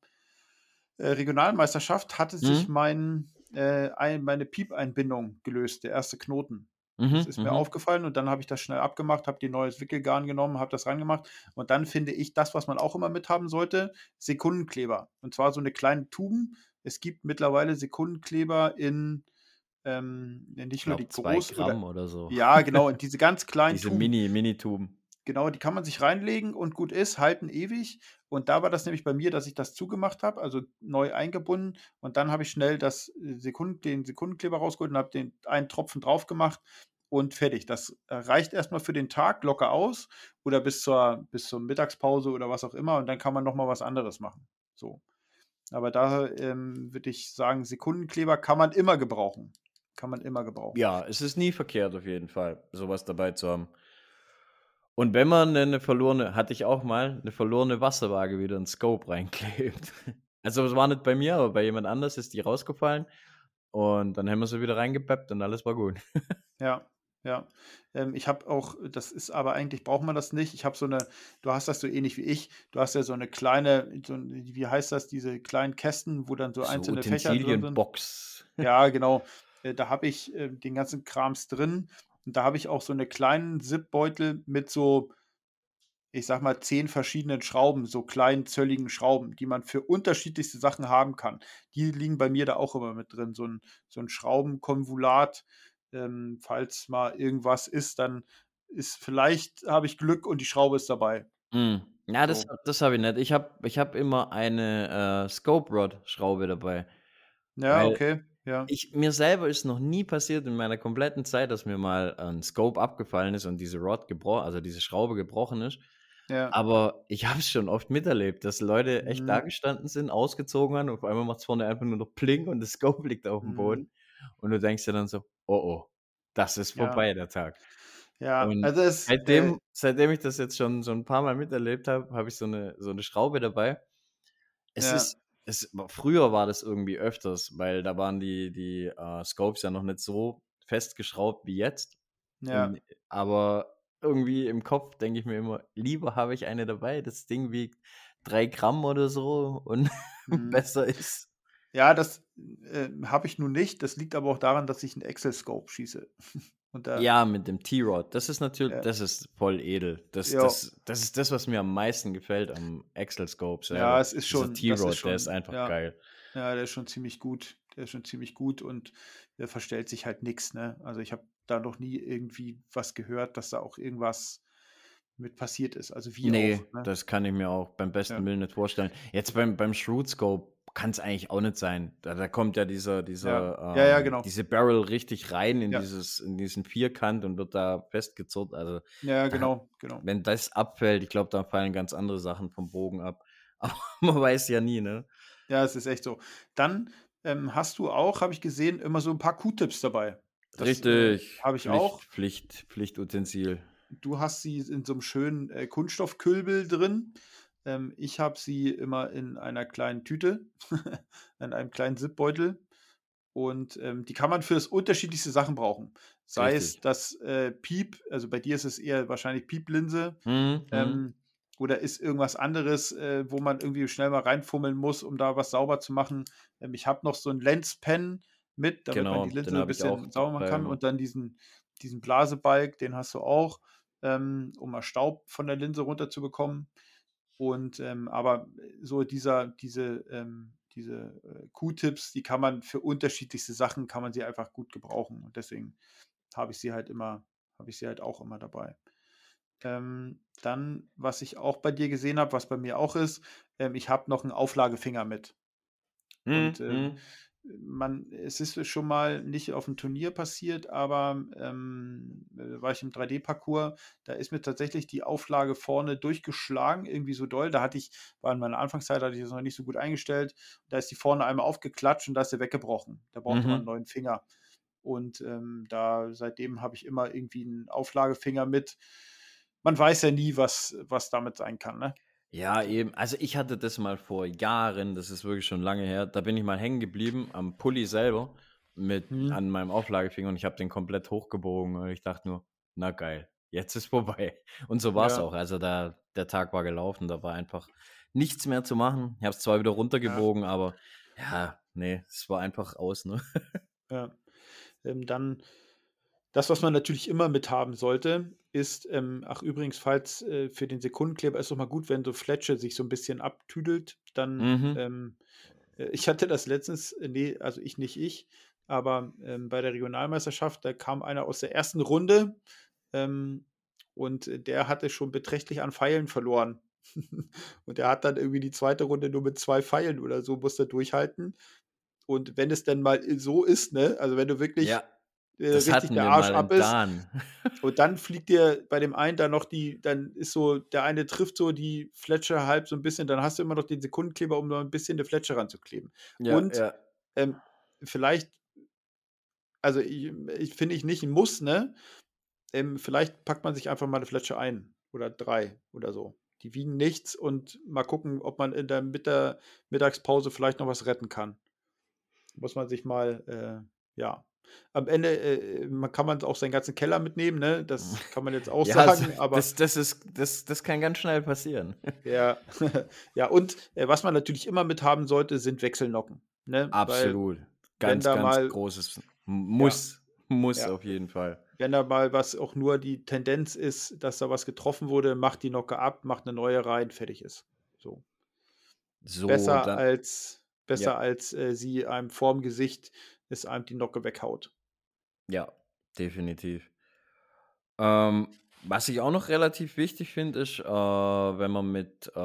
äh, Regionalmeisterschaft hatte sich mhm. mein, äh, ein, meine Piep-Einbindung gelöst, der erste Knoten. Mhm, das ist mir mhm. aufgefallen und dann habe ich das schnell abgemacht, habe die neues Wickelgarn genommen, habe das reingemacht und dann finde ich das, was man auch immer mithaben sollte, Sekundenkleber. Und zwar so eine kleine Tuben, es gibt mittlerweile Sekundenkleber in ähm, nicht nur die großen. Gramm oder, oder so. Ja, genau, diese ganz kleinen diese Tuben. Mini, Mini-Tuben. Genau, die kann man sich reinlegen und gut ist, halten ewig. Und da war das nämlich bei mir, dass ich das zugemacht habe, also neu eingebunden. Und dann habe ich schnell das äh, Sekunden, den Sekundenkleber rausgeholt und habe den einen Tropfen drauf gemacht und fertig. Das reicht erstmal für den Tag locker aus oder bis zur, bis zur Mittagspause oder was auch immer. Und dann kann man nochmal was anderes machen. So. Aber da ähm, würde ich sagen, Sekundenkleber kann man immer gebrauchen. Kann man immer gebrauchen. Ja, es ist nie verkehrt auf jeden Fall, sowas dabei zu haben. Und wenn man eine verlorene, hatte ich auch mal, eine verlorene Wasserwaage wieder in Scope reinklebt. Also es war nicht bei mir, aber bei jemand anders ist die rausgefallen. Und dann haben wir sie wieder reingepeppt und alles war gut. Ja, ja. Ähm, ich habe auch, das ist aber eigentlich, braucht man das nicht. Ich habe so eine, du hast das so ähnlich wie ich, du hast ja so eine kleine, so, wie heißt das, diese kleinen Kästen, wo dann so, so einzelne Fächer drin sind. Box. Ja, genau. Äh, da habe ich äh, den ganzen Krams drin und da habe ich auch so eine kleinen Zipbeutel mit so, ich sag mal, zehn verschiedenen Schrauben, so kleinen zölligen Schrauben, die man für unterschiedlichste Sachen haben kann. Die liegen bei mir da auch immer mit drin. So ein, so ein Schraubenkonvolut, ähm, falls mal irgendwas ist, dann ist vielleicht, habe ich Glück und die Schraube ist dabei. Mm. Ja, das, so. das habe ich nicht. Ich habe ich hab immer eine äh, Scope Rod Schraube dabei. Ja, okay. Ja. Ich, mir selber ist noch nie passiert in meiner kompletten Zeit, dass mir mal ein Scope abgefallen ist und diese Rod gebrochen, also diese Schraube gebrochen ist. Ja. Aber ich habe es schon oft miterlebt, dass Leute echt mhm. da gestanden sind, ausgezogen haben und auf einmal macht es vorne einfach nur noch Pling und das Scope liegt auf dem mhm. Boden. Und du denkst dir dann so, oh oh, das ist vorbei, ja. der Tag. Ja, und also es, seitdem, äh, seitdem ich das jetzt schon so ein paar Mal miterlebt habe, habe ich so eine, so eine Schraube dabei. Es ja. ist es, früher war das irgendwie öfters, weil da waren die, die uh, Scopes ja noch nicht so festgeschraubt wie jetzt. Ja. Und, aber irgendwie im Kopf denke ich mir immer, lieber habe ich eine dabei, das Ding wiegt drei Gramm oder so und mhm. besser ist. Ja, das äh, habe ich nun nicht. Das liegt aber auch daran, dass ich einen Excel-Scope schieße. Da, ja, mit dem T-Rod. Das ist natürlich, ja. das ist voll edel. Das, das, das ist das, was mir am meisten gefällt am Excel-Scope. Ja, es ist schon. T-Rod, der ist einfach ja. geil. Ja, der ist schon ziemlich gut. Der ist schon ziemlich gut und der verstellt sich halt nichts. Ne? Also ich habe da noch nie irgendwie was gehört, dass da auch irgendwas mit passiert ist. Also wie nee, auch, ne? das kann ich mir auch beim besten ja. Willen nicht vorstellen. Jetzt beim, beim Shrewd Scope kann es eigentlich auch nicht sein. Da, da kommt ja dieser, dieser, ja. Ähm, ja, ja, genau. diese Barrel richtig rein in dieses, in diesen Vierkant und wird da festgezurrt. Also ja, genau, da, genau. Wenn das abfällt, ich glaube, da fallen ganz andere Sachen vom Bogen ab. Aber man weiß ja nie, ne? Ja, es ist echt so. Dann ähm, hast du auch, habe ich gesehen, immer so ein paar Q-Tips dabei. Das, Richtig. Äh, habe ich Pflicht, auch. Pflicht, Pflichtutensil. Du hast sie in so einem schönen äh, Kunststoffkülbel drin. Ähm, ich habe sie immer in einer kleinen Tüte, in einem kleinen Zipbeutel. Und ähm, die kann man für das unterschiedlichste Sachen brauchen. Sei Richtig. es das äh, Piep, also bei dir ist es eher wahrscheinlich Pieplinse. Mhm. Ähm, mhm. oder ist irgendwas anderes, äh, wo man irgendwie schnell mal reinfummeln muss, um da was sauber zu machen. Ähm, ich habe noch so ein Lenspen mit, damit genau, man die Linse ein bisschen sauber machen kann. Und dann diesen, diesen Blasebalg, den hast du auch, ähm, um mal Staub von der Linse runterzubekommen. Und ähm, aber so dieser, diese, ähm, diese äh, Q-Tips, die kann man für unterschiedlichste Sachen, kann man sie einfach gut gebrauchen. Und deswegen habe ich sie halt immer, habe ich sie halt auch immer dabei. Ähm, dann, was ich auch bei dir gesehen habe, was bei mir auch ist, ähm, ich habe noch einen Auflagefinger mit. Mhm. Und ähm, mhm man, es ist schon mal nicht auf dem Turnier passiert, aber ähm, äh, war ich im 3D-Parcours, da ist mir tatsächlich die Auflage vorne durchgeschlagen, irgendwie so doll. Da hatte ich, war in meiner Anfangszeit, hatte ich das noch nicht so gut eingestellt. Da ist die vorne einmal aufgeklatscht und da ist sie weggebrochen. Da brauchte mhm. man einen neuen Finger. Und ähm, da seitdem habe ich immer irgendwie einen Auflagefinger mit. Man weiß ja nie, was, was damit sein kann, ne? Ja, eben. Also ich hatte das mal vor Jahren, das ist wirklich schon lange her. Da bin ich mal hängen geblieben am Pulli selber mit mhm. an meinem Auflagefinger und ich habe den komplett hochgebogen und ich dachte nur, na geil, jetzt ist vorbei. Und so war es ja. auch. Also da, der Tag war gelaufen, da war einfach nichts mehr zu machen. Ich habe es zwar wieder runtergebogen, ja. aber ja, nee, es war einfach aus. Ne? Ja. Ähm, dann das, was man natürlich immer mit haben sollte, ist, ähm, ach übrigens, falls äh, für den Sekundenkleber ist es doch mal gut, wenn so Fletsche sich so ein bisschen abtüdelt, dann, mhm. ähm, äh, ich hatte das letztens, äh, nee, also ich nicht ich, aber ähm, bei der Regionalmeisterschaft, da kam einer aus der ersten Runde ähm, und äh, der hatte schon beträchtlich an Pfeilen verloren. und er hat dann irgendwie die zweite Runde nur mit zwei Pfeilen oder so, musste durchhalten. Und wenn es denn mal so ist, ne, also wenn du wirklich Ja, äh, das richtig der Arsch ab ist Dan. und dann fliegt dir bei dem einen dann noch die, dann ist so, der eine trifft so die Fletsche halb so ein bisschen, dann hast du immer noch den Sekundenkleber, um noch ein bisschen eine Fletsche ranzukleben. Ja, Und ja. ähm, vielleicht, also ich, ich finde ich nicht ein Muss, ne? Ähm, vielleicht packt man sich einfach mal eine Fletsche ein oder drei oder so. Die wiegen nichts und mal gucken, ob man in der Mittag Mittagspause vielleicht noch was retten kann. Muss man sich mal, äh, ja. Am Ende äh, man kann man auch seinen ganzen Keller mitnehmen, ne? Das kann man jetzt auch Ja, sagen, aber das, das, ist, das, das kann ganz schnell passieren. ja, ja, und äh, was man natürlich immer mit haben sollte, sind Wechselnocken. Ne? Weil Absolut. Ganz, da ganz mal- großes Muss. Muss Ja. auf jeden Fall. wenn da mal was auch nur die Tendenz ist, dass da was getroffen wurde, macht die Nocke ab, macht eine neue rein, fertig ist. So. So, besser dann, als besser Ja. als äh, sie einem vorm Gesicht es einem die Nocke weghaut. Ja, definitiv. Ähm, was ich auch noch relativ wichtig finde, ist, äh, wenn man mit äh,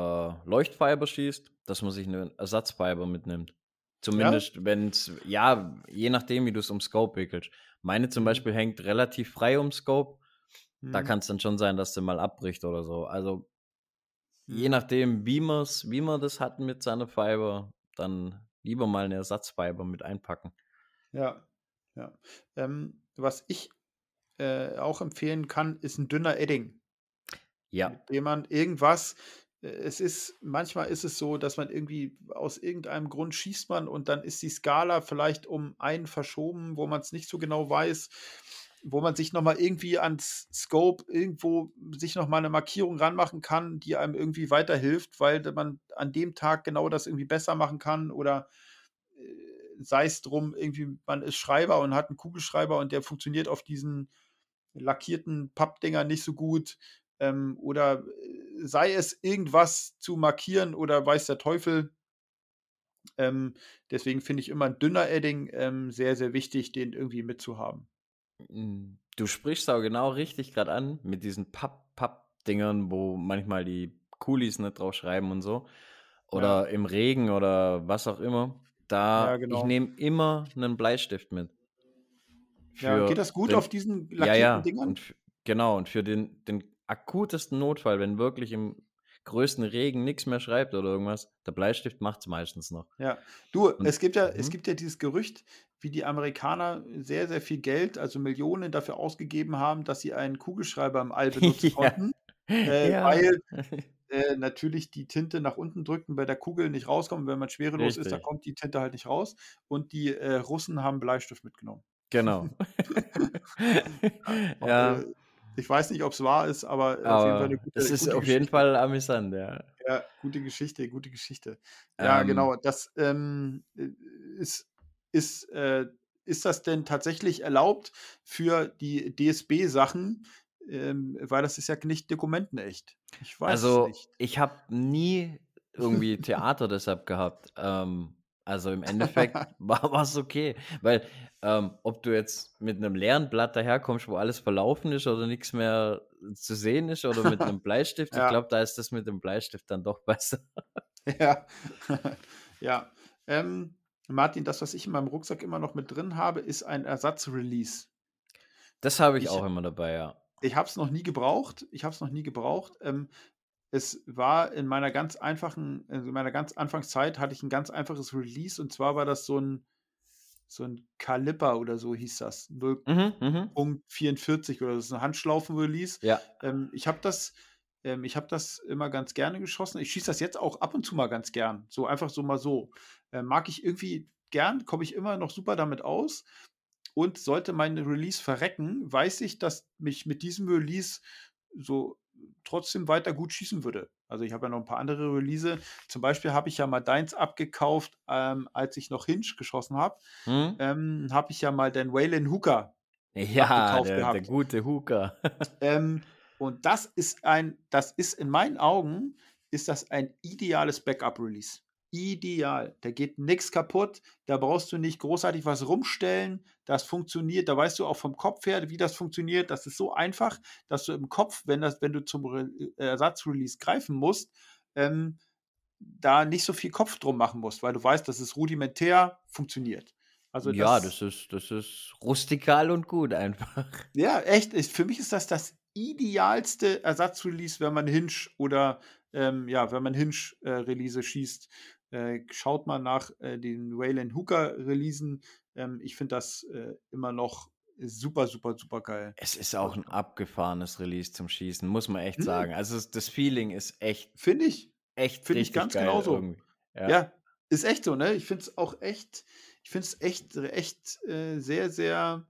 Leuchtfiber schießt, dass man sich eine Ersatzfiber mitnimmt. Zumindest, wenn es, ja, je nachdem, wie du es um Scope wickelst. Meine zum Mhm. Beispiel hängt relativ frei um Scope. Da Mhm. kann es dann schon sein, dass der mal abbricht oder so. Also, je Mhm. nachdem, wie, man's, wie man das hat mit seiner Fiber, dann lieber mal eine Ersatzfiber mit einpacken. Ja, ja. Ähm, was ich äh, auch empfehlen kann, ist ein dünner Edding. Ja, mit dem man irgendwas, äh, es ist, manchmal ist es so, dass man irgendwie aus irgendeinem Grund schießt man und dann ist die Skala vielleicht um einen verschoben, wo man es nicht so genau weiß, wo man sich nochmal irgendwie ans Scope irgendwo sich nochmal eine Markierung ranmachen kann, die einem irgendwie weiterhilft, weil man an dem Tag genau das irgendwie besser machen kann oder sei es drum, irgendwie, man ist Schreiber und hat einen Kugelschreiber und der funktioniert auf diesen lackierten Pappdinger nicht so gut. Ähm, oder äh, sei es irgendwas zu markieren oder weiß der Teufel. Ähm, deswegen finde ich immer ein dünner Edding ähm, sehr, sehr wichtig, den irgendwie mitzuhaben. Mm, Du sprichst auch genau richtig gerade an mit diesen Papp-Papp-Dingern, wo manchmal die Coolies nicht drauf schreiben und so. Oder im Regen oder was auch immer. Da, Ja, ich genau. nehme immer einen Bleistift mit. Ja, geht das gut den, auf diesen ja, lackierten ja, Dingern? und genau, und für den, den akutesten Notfall, wenn wirklich im größten Regen nichts mehr schreibt oder irgendwas, der Bleistift macht es meistens noch. Ja, du, Und, es gibt ja, es mhm. gibt ja dieses Gerücht, wie die Amerikaner sehr, sehr viel Geld, also Millionen dafür ausgegeben haben, dass sie einen Kugelschreiber im All benutzen ja, konnten, äh, ja, weil äh, natürlich die Tinte nach unten drückt und bei der Kugel nicht rauskommt. Wenn man schwerelos ist, dann richtig, kommt die Tinte halt nicht raus. Und die äh, Russen haben Bleistift mitgenommen. genau. Ja, äh, ich weiß nicht, ob es wahr ist, aber auf jeden Fall eine aber gute, es ist auf jeden. Fall amüsant, ja. Ja, gute Geschichte, gute Geschichte. Ja, Ähm, genau. Das ähm, äh, ist, ist, äh, ist das denn tatsächlich erlaubt für die DSB-Sachen? Ähm, weil das ist ja nicht dokumentenecht. Ich weiß es Also, nicht. ich habe nie irgendwie Theater deshalb gehabt. Ähm, also im Endeffekt war es okay, weil ähm, ob du jetzt mit einem leeren Blatt daherkommst, wo alles verlaufen ist oder nichts mehr zu sehen ist oder mit einem Bleistift, ich Ja, glaube, da ist das mit dem Bleistift dann doch besser. ja. ja. Ähm, Martin, das, was ich in meinem Rucksack immer noch mit drin habe, ist ein Ersatzrelease. Das habe ich Ich, auch immer dabei, ja. Ich habe es noch nie gebraucht. Ich habe es noch nie gebraucht. Ähm, es war in meiner ganz einfachen, also in meiner ganz Anfangszeit hatte ich ein ganz einfaches Release und zwar war das so ein, so ein Kaliper oder so hieß das. Mhm, mhm. 0.44 oder so, das ist ein Handschlaufen-Release. Ja, Ähm, ich habe das, ähm, ich habe das immer ganz gerne geschossen. Ich schieße das jetzt auch ab und zu mal ganz gern. So einfach so mal so. Äh, mag ich irgendwie gern, komme ich immer noch super damit aus. Und sollte mein Release verrecken, weiß ich, dass mich mit diesem Release so trotzdem weiter gut schießen würde. Also ich habe ja noch ein paar andere Release. Zum Beispiel habe ich ja mal deins abgekauft, ähm, als ich noch Hinge geschossen habe. hm? Ähm, habe ich ja mal den Wayland Hooker Ja, abgekauft der, der gute Hooker. Ähm, und das ist ein, das ist in meinen Augen, ist das ein ideales Backup-Release. Ideal. Da geht nichts kaputt. Da brauchst du nicht großartig was rumstellen. Das funktioniert. Da weißt du auch vom Kopf her, wie das funktioniert. Das ist so einfach, dass du im Kopf, wenn, das, wenn du zum Re äh, Ersatzrelease greifen musst, ähm, da nicht so viel Kopf drum machen musst, weil du weißt, dass es rudimentär funktioniert. Also ja, das, das, ist, das ist rustikal und gut einfach. Ja, echt. für mich ist das das idealste Ersatzrelease, wenn man Hinge oder ähm, ja, wenn man Hinge-Release äh, schießt. Äh, schaut mal nach äh, den Wayland Hooker-Releasen. Ähm, ich finde das äh, immer noch super, super, super geil. Es ist auch ein abgefahrenes Release zum Schießen, muss man echt hm. sagen. Also das Feeling ist echt. Finde ich. Echt Finde ich ganz genauso. Ja. ja. ist echt so, ne? Ich finde es auch echt, ich finde es echt, echt äh, sehr, sehr,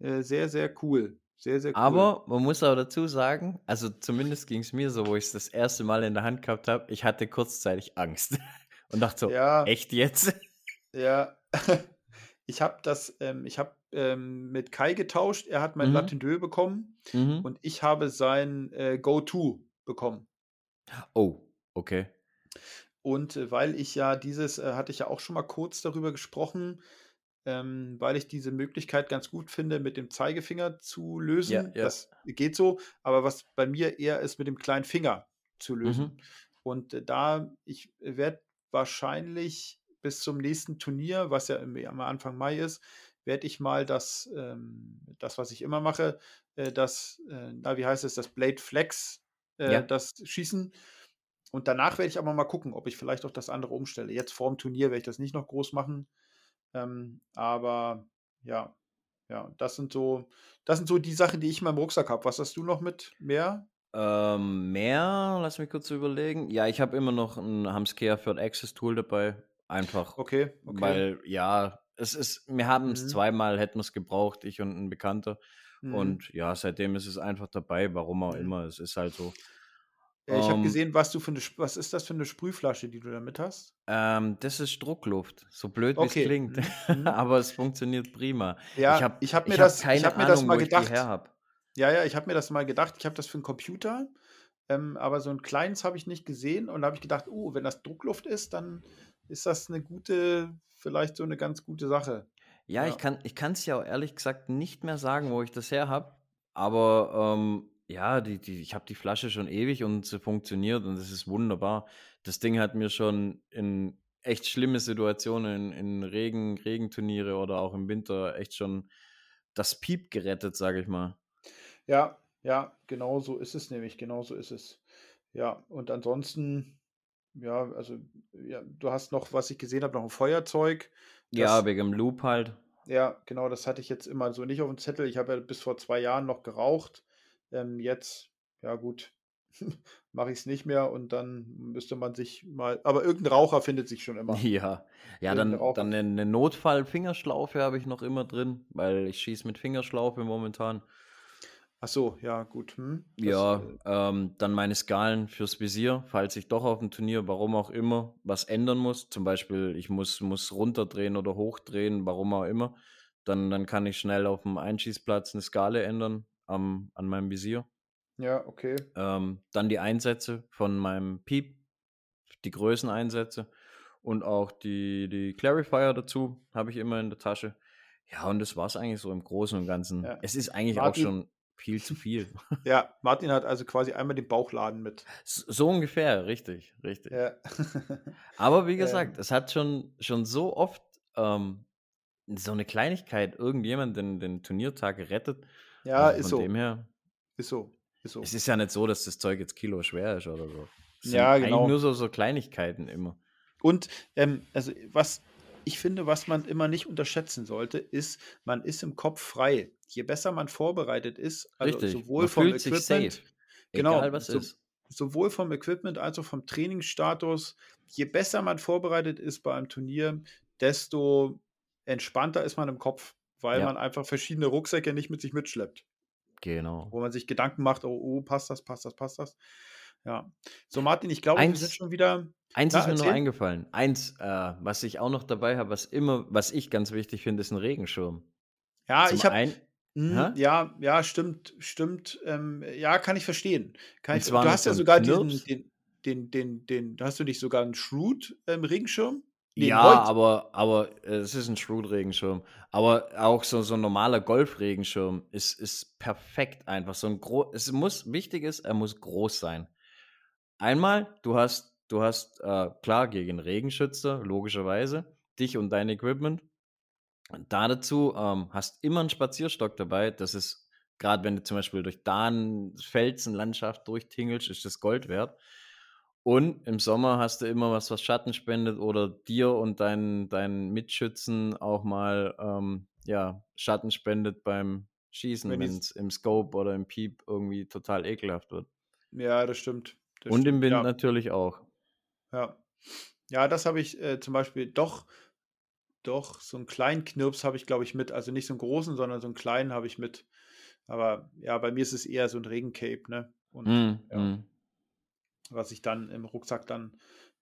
äh, sehr, sehr cool. Sehr, sehr cool. Aber man muss auch dazu sagen, also zumindest ging es mir so, wo ich es das erste Mal in der Hand gehabt habe, ich hatte kurzzeitig Angst und dachte so, ja. echt jetzt? Ja, ich habe das, ähm, ich habe ähm, mit Kai getauscht, er hat mein mhm. Latin bekommen mhm. und ich habe sein äh, Go-To bekommen. Oh, okay. Und äh, weil ich ja dieses, äh, hatte ich ja auch schon mal kurz darüber gesprochen, ähm, weil ich diese Möglichkeit ganz gut finde, mit dem Zeigefinger zu lösen. Ja, ja. Das geht so, aber was bei mir eher ist, mit dem kleinen Finger zu lösen. Mhm. Und äh, da, ich werde wahrscheinlich bis zum nächsten Turnier, was ja im, am Anfang Mai ist, werde ich mal das, ähm, das, was ich immer mache, äh, das, äh, na, wie heißt es, das Blade Flex, äh, ja. das Schießen. Und danach werde ich aber mal gucken, ob ich vielleicht auch das andere umstelle. Jetzt vor dem Turnier werde ich das nicht noch groß machen. Ähm, aber ja, ja, das sind so, das sind so die Sachen, die ich in meinem Rucksack habe. Was hast du noch mit mehr? Ähm, mehr, lass mich kurz überlegen. Ja, ich habe immer noch ein Hamskea Third Access Tool dabei. Einfach. Okay, okay. Weil, ja, es ist, wir haben es mhm. zweimal, hätten wir es gebraucht, ich und ein Bekannter. Mhm. Und ja, seitdem ist es einfach dabei, warum auch immer. Es ist halt so. Äh, ich habe ähm gesehen, was du für eine, was ist das für eine Sprühflasche, die du damit hast? Ähm, das ist Druckluft, so blöd wie okay. es klingt, mhm. aber es funktioniert prima. Ja, ich habe ich hab mir, ich das, hab ich hab mir Ahnung, das mal gedacht. Ja, ja, ich habe mir das mal gedacht. Ich habe das für einen Computer, ähm, aber so ein kleines habe ich nicht gesehen und da habe ich gedacht, oh, wenn das Druckluft ist, dann ist das eine gute, vielleicht so eine ganz gute Sache. Ja, ja. ich kann es ja auch ehrlich gesagt nicht mehr sagen, wo ich das her habe, aber ähm, ja, die, die, ich habe die Flasche schon ewig und sie funktioniert und es ist wunderbar. Das Ding hat mir schon in echt schlimme Situationen, in, in Regen, Regenturniere oder auch im Winter echt schon das Piep gerettet, sage ich mal. Ja, ja, genau so ist es nämlich, genau so ist es. Ja, und ansonsten, ja, also, ja, du hast noch, was ich gesehen habe, noch ein Feuerzeug. Ja, wegen dem Loop halt. Ja, genau, das hatte ich jetzt immer so nicht auf dem Zettel. Ich habe ja bis vor zwei Jahren noch geraucht. Ähm, jetzt, ja gut, mache ich es nicht mehr und dann müsste man sich mal. Aber irgendein Raucher findet sich schon immer. Ja, ja, dann, dann eine Notfall-Fingerschlaufe habe ich noch immer drin, weil ich schieße mit Fingerschlaufe momentan. Ach so, ja, gut. Hm, ja, äh ähm, dann meine Skalen fürs Visier, falls ich doch auf dem Turnier, warum auch immer, was ändern muss. Zum Beispiel, ich muss, muss runterdrehen oder hochdrehen, warum auch immer. Dann, dann kann ich schnell auf dem Einschießplatz eine Skala ändern am, an meinem Visier. Ja, okay. Ähm, dann die Einsätze von meinem Piep, die Größeneinsätze und auch die, die Clarifier dazu habe ich immer in der Tasche. Ja, und das war es eigentlich so im Großen und Ganzen. Ja. Es ist eigentlich Martin, auch schon viel zu viel. Ja, Martin hat also quasi einmal den Bauchladen mit. So ungefähr, richtig, richtig. Ja. Aber wie gesagt, ähm. es hat schon, schon so oft ähm, so eine Kleinigkeit irgendjemand den, den Turniertag gerettet. Ja, ist so. Dem her, ist so. Ist so. Es ist ja nicht so, dass das Zeug jetzt Kilo schwer ist oder so. Es ja, genau. Eigentlich nur so, so Kleinigkeiten immer. Und ähm, also was ich finde, was man immer nicht unterschätzen sollte, ist, man ist im Kopf frei. Je besser man vorbereitet ist, also Richtig. sowohl man vom Equipment, genau, Egal, was so, ist. sowohl vom Equipment als auch vom Trainingsstatus, je besser man vorbereitet ist bei einem Turnier, desto entspannter ist man im Kopf, weil ja. man einfach verschiedene Rucksäcke nicht mit sich mitschleppt. Genau. Wo man sich Gedanken macht, oh, oh passt das, passt das, passt das. Ja. So, Martin, ich glaube, wir sind schon wieder. Eins Na, ist mir erzähl. noch eingefallen. Eins, äh, was ich auch noch dabei habe, was immer, was ich ganz wichtig finde, ist ein Regenschirm. Ja, Zum ich habe. Hm, ja, ja, stimmt, stimmt. Ähm, ja, kann ich verstehen. Kann ich, du hast ja sogar diesen, den, den, den, den, hast du nicht sogar einen Shrewd-Regenschirm? Ähm, ja, aber, aber äh, es ist ein Shrewd-Regenschirm. Aber auch so, so ein normaler Golf-Regenschirm ist, ist perfekt einfach. So ein gro es muss, wichtig ist, er muss groß sein. Einmal, du hast, du hast, äh, klar, gegen Regenschützer, logischerweise, dich und dein Equipment. Da dazu ähm, hast immer einen Spazierstock dabei. Das ist, gerade wenn du zum Beispiel durch Dahn, Felsenlandschaft durchtingelst, ist das Gold wert. Und im Sommer hast du immer was, was Schatten spendet oder dir und deinen, deinen Mitschützen auch mal ähm, ja, Schatten spendet beim Schießen, wenn es im Scope oder im Piep irgendwie total ekelhaft wird. Ja, das stimmt. Das und stimmt. im Wind ja. natürlich auch. Ja. Ja, das habe ich äh, zum Beispiel doch, doch, so einen kleinen Knirps habe ich, glaube ich, mit. Also nicht so einen großen, sondern so einen kleinen habe ich mit. Aber ja, bei mir ist es eher so ein Regencape, ne? Und mm, ja. mm was ich dann im Rucksack dann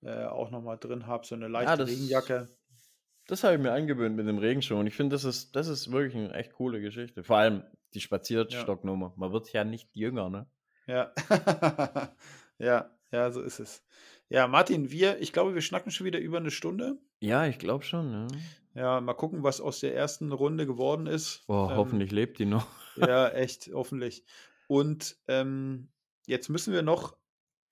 äh, auch nochmal drin habe, so eine leichte ja, das, Regenjacke. Das habe ich mir angewöhnt mit dem Regenschirm. Und ich finde, das ist, das ist wirklich eine echt coole Geschichte. Vor allem die Spazierstocknummer. Man wird ja nicht jünger, ne? Ja. ja, ja, so ist es. Ja, Martin, wir, ich glaube, wir schnacken schon wieder über eine Stunde. Ja, ich glaube schon, ja. Ja, mal gucken, was aus der ersten Runde geworden ist. Boah, ähm, hoffentlich lebt die noch. ja, echt, hoffentlich. Und ähm, jetzt müssen wir noch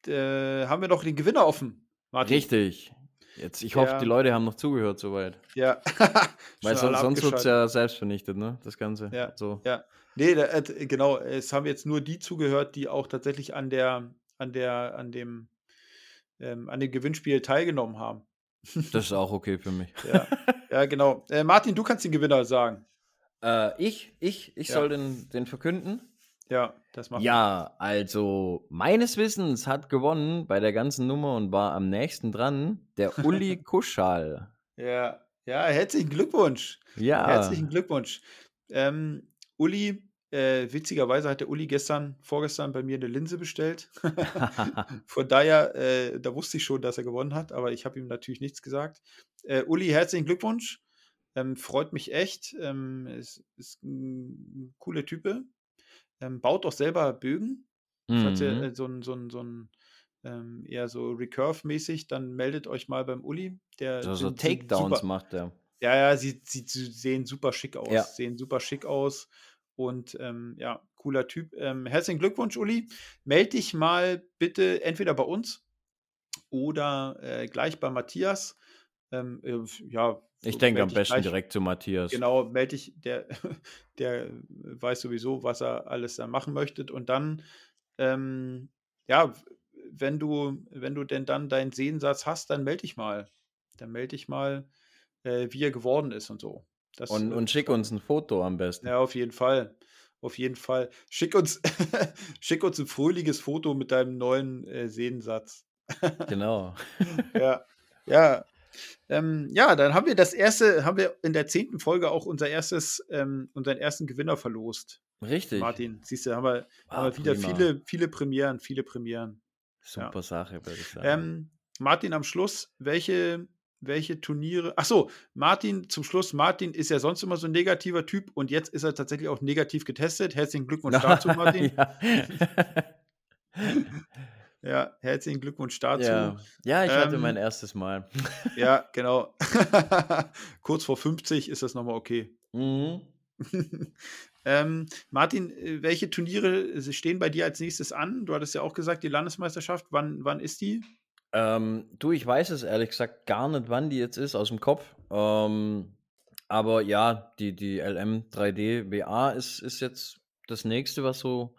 äh, haben wir noch den Gewinner offen. Martin. Richtig. Jetzt, ich hoffe, die Leute haben noch zugehört soweit. Ja. Weil so, sonst wird es ja selbst vernichtet, ne? Das Ganze. Ja. So. ja. Nee, da, äh, genau. Es haben jetzt nur die zugehört, die auch tatsächlich an der, an der, an dem, ähm, an dem Gewinnspiel teilgenommen haben. Das ist auch okay für mich. ja, ja genau. Äh, Martin, du kannst den Gewinner sagen. Äh, ich, ich, ich ja. soll den, den verkünden. Ja, das macht Ja, also meines Wissens hat gewonnen bei der ganzen Nummer und war am nächsten dran der Uli Kuschal. Ja, ja, herzlichen Glückwunsch. Ja. Herzlichen Glückwunsch. Ähm, Uli, äh, witzigerweise hat der Uli gestern, vorgestern bei mir eine Linse bestellt. Von daher, äh, da wusste ich schon, dass er gewonnen hat, aber ich habe ihm natürlich nichts gesagt. Äh, Uli, herzlichen Glückwunsch. Ähm, freut mich echt. Ähm, ist, ist ein cooler Type. Ähm, baut doch selber Bögen. Mhm. Falls ihr äh, so ein, so ein, so ein ähm, eher so Recurve-mäßig, dann meldet euch mal beim Uli. Der so, so Takedowns macht der. Ja, ja, sie, sie, sie, sehen super schick aus. Ja. Sehen super schick aus. Und ähm, ja, cooler Typ. Ähm, herzlichen Glückwunsch, Uli. Meld dich mal bitte entweder bei uns oder äh, gleich bei Matthias. Ähm, äh, ja, ich denke am besten gleich, direkt zu Matthias. Genau, melde ich, der, der weiß sowieso, was er alles da machen möchte. Und dann, ähm, ja, wenn du, wenn du denn dann deinen Sehensatz hast, dann melde dich mal. Dann melde dich mal, äh, wie er geworden ist und so. Das, und, und schick uns ein Foto am besten. Ja, auf jeden Fall. Auf jeden Fall. Schick uns, schick uns ein fröhliches Foto mit deinem neuen äh, Sehensatz. genau. ja. Ja, ähm, ja, dann haben wir das erste, haben wir in der zehnten Folge auch unser erstes, ähm, unseren ersten Gewinner verlost. Richtig. Martin, siehst du, haben wir, ah, haben wir wieder viele, viele Premieren, viele Premieren. Super ja. Sache, würde ich sagen. Ähm, Martin, am Schluss, welche, welche Turniere? Ach so, Martin, zum Schluss, Martin ist ja sonst immer so ein negativer Typ und jetzt ist er tatsächlich auch negativ getestet. Herzlichen Glückwunsch dazu, Martin. Ja, herzlichen Glückwunsch dazu. Ja, ja ich ähm, hatte mein erstes Mal. ja, genau. Kurz vor 50 ist das nochmal okay. Mhm. ähm, Martin, äh, welche Turniere stehen bei dir als nächstes an? Du hattest ja auch gesagt, die Landesmeisterschaft. Wann, wann ist die? Ähm, du, ich weiß es ehrlich gesagt gar nicht, wann die jetzt ist, aus dem Kopf. Ähm, aber ja, die, die LM 3D WA ist, ist jetzt das nächste, was so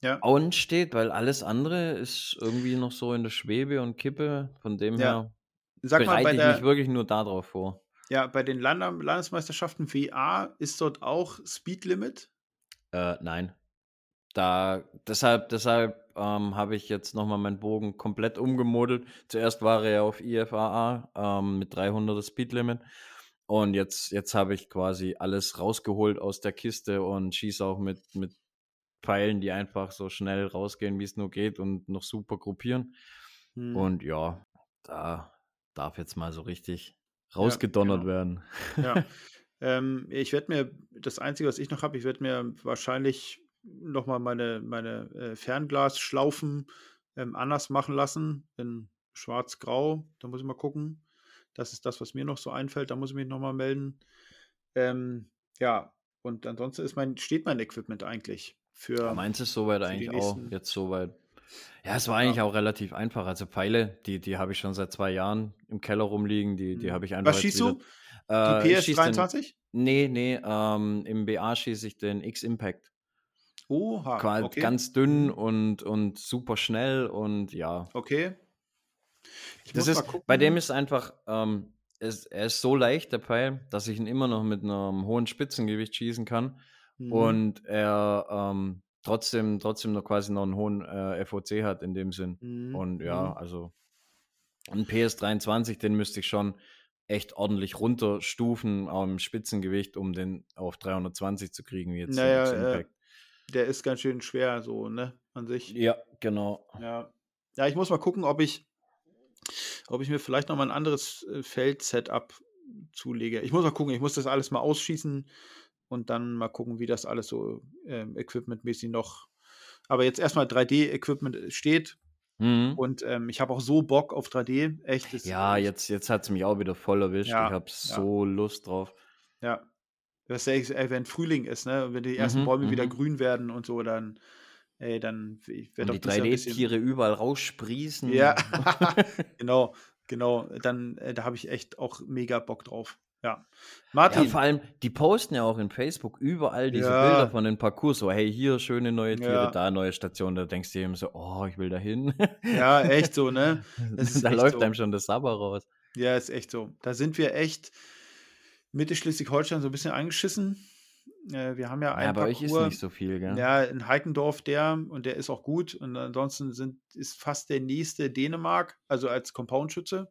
ja. ansteht, weil alles andere ist irgendwie noch so in der Schwebe und Kippe. Von dem ja. her Sag bereite mal, ich der, mich wirklich nur darauf vor. Ja, bei den Land Landesmeisterschaften WA ist dort auch Speed Limit? Äh, nein. Da, deshalb, deshalb ähm, habe ich jetzt nochmal meinen Bogen komplett umgemodelt. Zuerst war er ja auf IFAA ähm, mit 300er Speed Limit. Und jetzt, jetzt habe ich quasi alles rausgeholt aus der Kiste und schieße auch mit, mit Pfeilen, die einfach so schnell rausgehen, wie es nur geht und noch super gruppieren. Hm. Und ja, da darf jetzt mal so richtig rausgedonnert ja, genau. werden. Ja. ähm, ich werde mir, das Einzige, was ich noch habe, ich werde mir wahrscheinlich nochmal meine, meine äh, Fernglasschlaufen ähm, anders machen lassen, in schwarz-grau. Da muss ich mal gucken. Das ist das, was mir noch so einfällt. Da muss ich mich nochmal melden. Ähm, ja, und ansonsten ist mein, steht mein Equipment eigentlich für. Ja, meins ist soweit eigentlich auch jetzt soweit. Ja, es war eigentlich ja. auch relativ einfach. Also Pfeile, die, die habe ich schon seit zwei Jahren im Keller rumliegen. Die, die mhm. habe ich einfach. Was schießt du? Die äh, PS23? nee, nee, ähm, im BA schieße ich den X-Impact. Oha. Okay. Ganz dünn und, und super schnell und ja. Okay. Ich das ist, bei dem ist einfach, ähm, es, er ist so leicht, der Pfeil, dass ich ihn immer noch mit einem hohen Spitzengewicht schießen kann. Mhm. Und er ähm, trotzdem, trotzdem noch quasi noch einen hohen äh, FOC hat in dem Sinn. Mhm. Und ja, mhm. also ein PS23, den müsste ich schon echt ordentlich runterstufen am Spitzengewicht, um den auf 320 zu kriegen, wie jetzt naja, äh, der ist ganz schön schwer, so, ne, an sich. Ja, genau. Ja. Ja, ich muss mal gucken, ob ich, ob ich mir vielleicht noch mal ein anderes äh, Feld-Setup zulege. Ich muss mal gucken, ich muss das alles mal ausschießen und dann mal gucken, wie das alles so ähm, equipmentmäßig noch. Aber jetzt erstmal 3D-Equipment äh, steht. Mhm. Und ähm, ich habe auch so Bock auf 3D. Echt. ja, jetzt, jetzt hat es mich auch wieder voll erwischt. Ja, ich habe so ja. Lust drauf. Ja. Das ist, ey, wenn Frühling ist, ne? Und wenn die ersten mhm, Bäume wieder mhm. grün werden und so, dann, ey, dann wird die 3D-Tiere überall raussprießen. Ja, genau, genau. Dann, äh, da habe ich echt auch mega Bock drauf. Ja. Martin. Ja, vor allem, die posten ja auch in Facebook überall diese ja. Bilder von den Parcours. So, hey, hier schöne neue Tiere, ja. da neue Station. Da denkst du eben so, oh, ich will da hin. Ja, echt so, ne? da läuft so. einem schon das Sabber raus. Ja, ist echt so. Da sind wir echt Mitte Schleswig-Holstein so ein bisschen eingeschissen. Äh, wir haben ja einen ja, bei Parcours, euch ist nicht so viel, gell? Ja, in Heikendorf der und der ist auch gut. Und ansonsten sind, ist fast der nächste Dänemark, also als Compound-Schütze.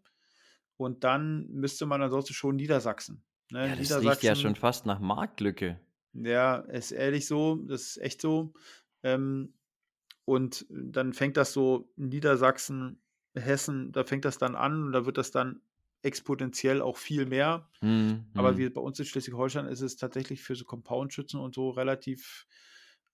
Und dann müsste man ansonsten schon Niedersachsen. Ne? Ja, das Niedersachsen, riecht ja schon fast nach Marktlücke. Ja, ist ehrlich so, das ist echt so. Ähm, und dann fängt das so Niedersachsen, Hessen, da fängt das dann an und da wird das dann exponentiell auch viel mehr. Mhm. Aber mhm. wie bei uns in Schleswig-Holstein ist es tatsächlich für so Compound-Schützen und so relativ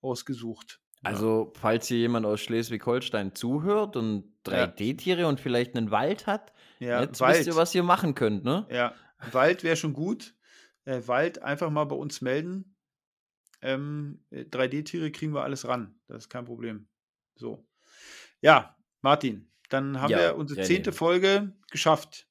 ausgesucht. Also, falls hier jemand aus Schleswig-Holstein zuhört und 3D-Tiere ja. und vielleicht einen Wald hat, ja, jetzt Wald. wisst ihr, was ihr machen könnt, ne? Ja, Wald wäre schon gut. Äh, Wald einfach mal bei uns melden. Ähm, 3D-Tiere kriegen wir alles ran. Das ist kein Problem. So. Ja, Martin, dann haben ja, wir unsere zehnte Folge geschafft.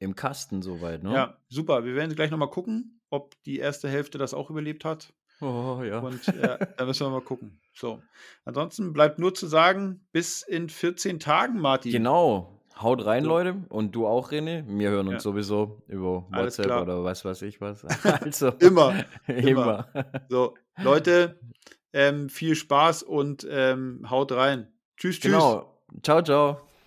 Im Kasten soweit, ne? Ja, super. Wir werden gleich nochmal gucken, ob die erste Hälfte das auch überlebt hat. Oh, ja. Und ja, da müssen wir mal gucken. So. Ansonsten bleibt nur zu sagen, bis in 14 Tagen, Martin. Genau. Haut rein, so. Leute. Und du auch, René. Wir hören uns ja. sowieso über WhatsApp oder was weiß ich was. Also, immer, immer. So, Leute, ähm, viel Spaß und ähm, haut rein. Tschüss, tschüss. Genau. Ciao, ciao.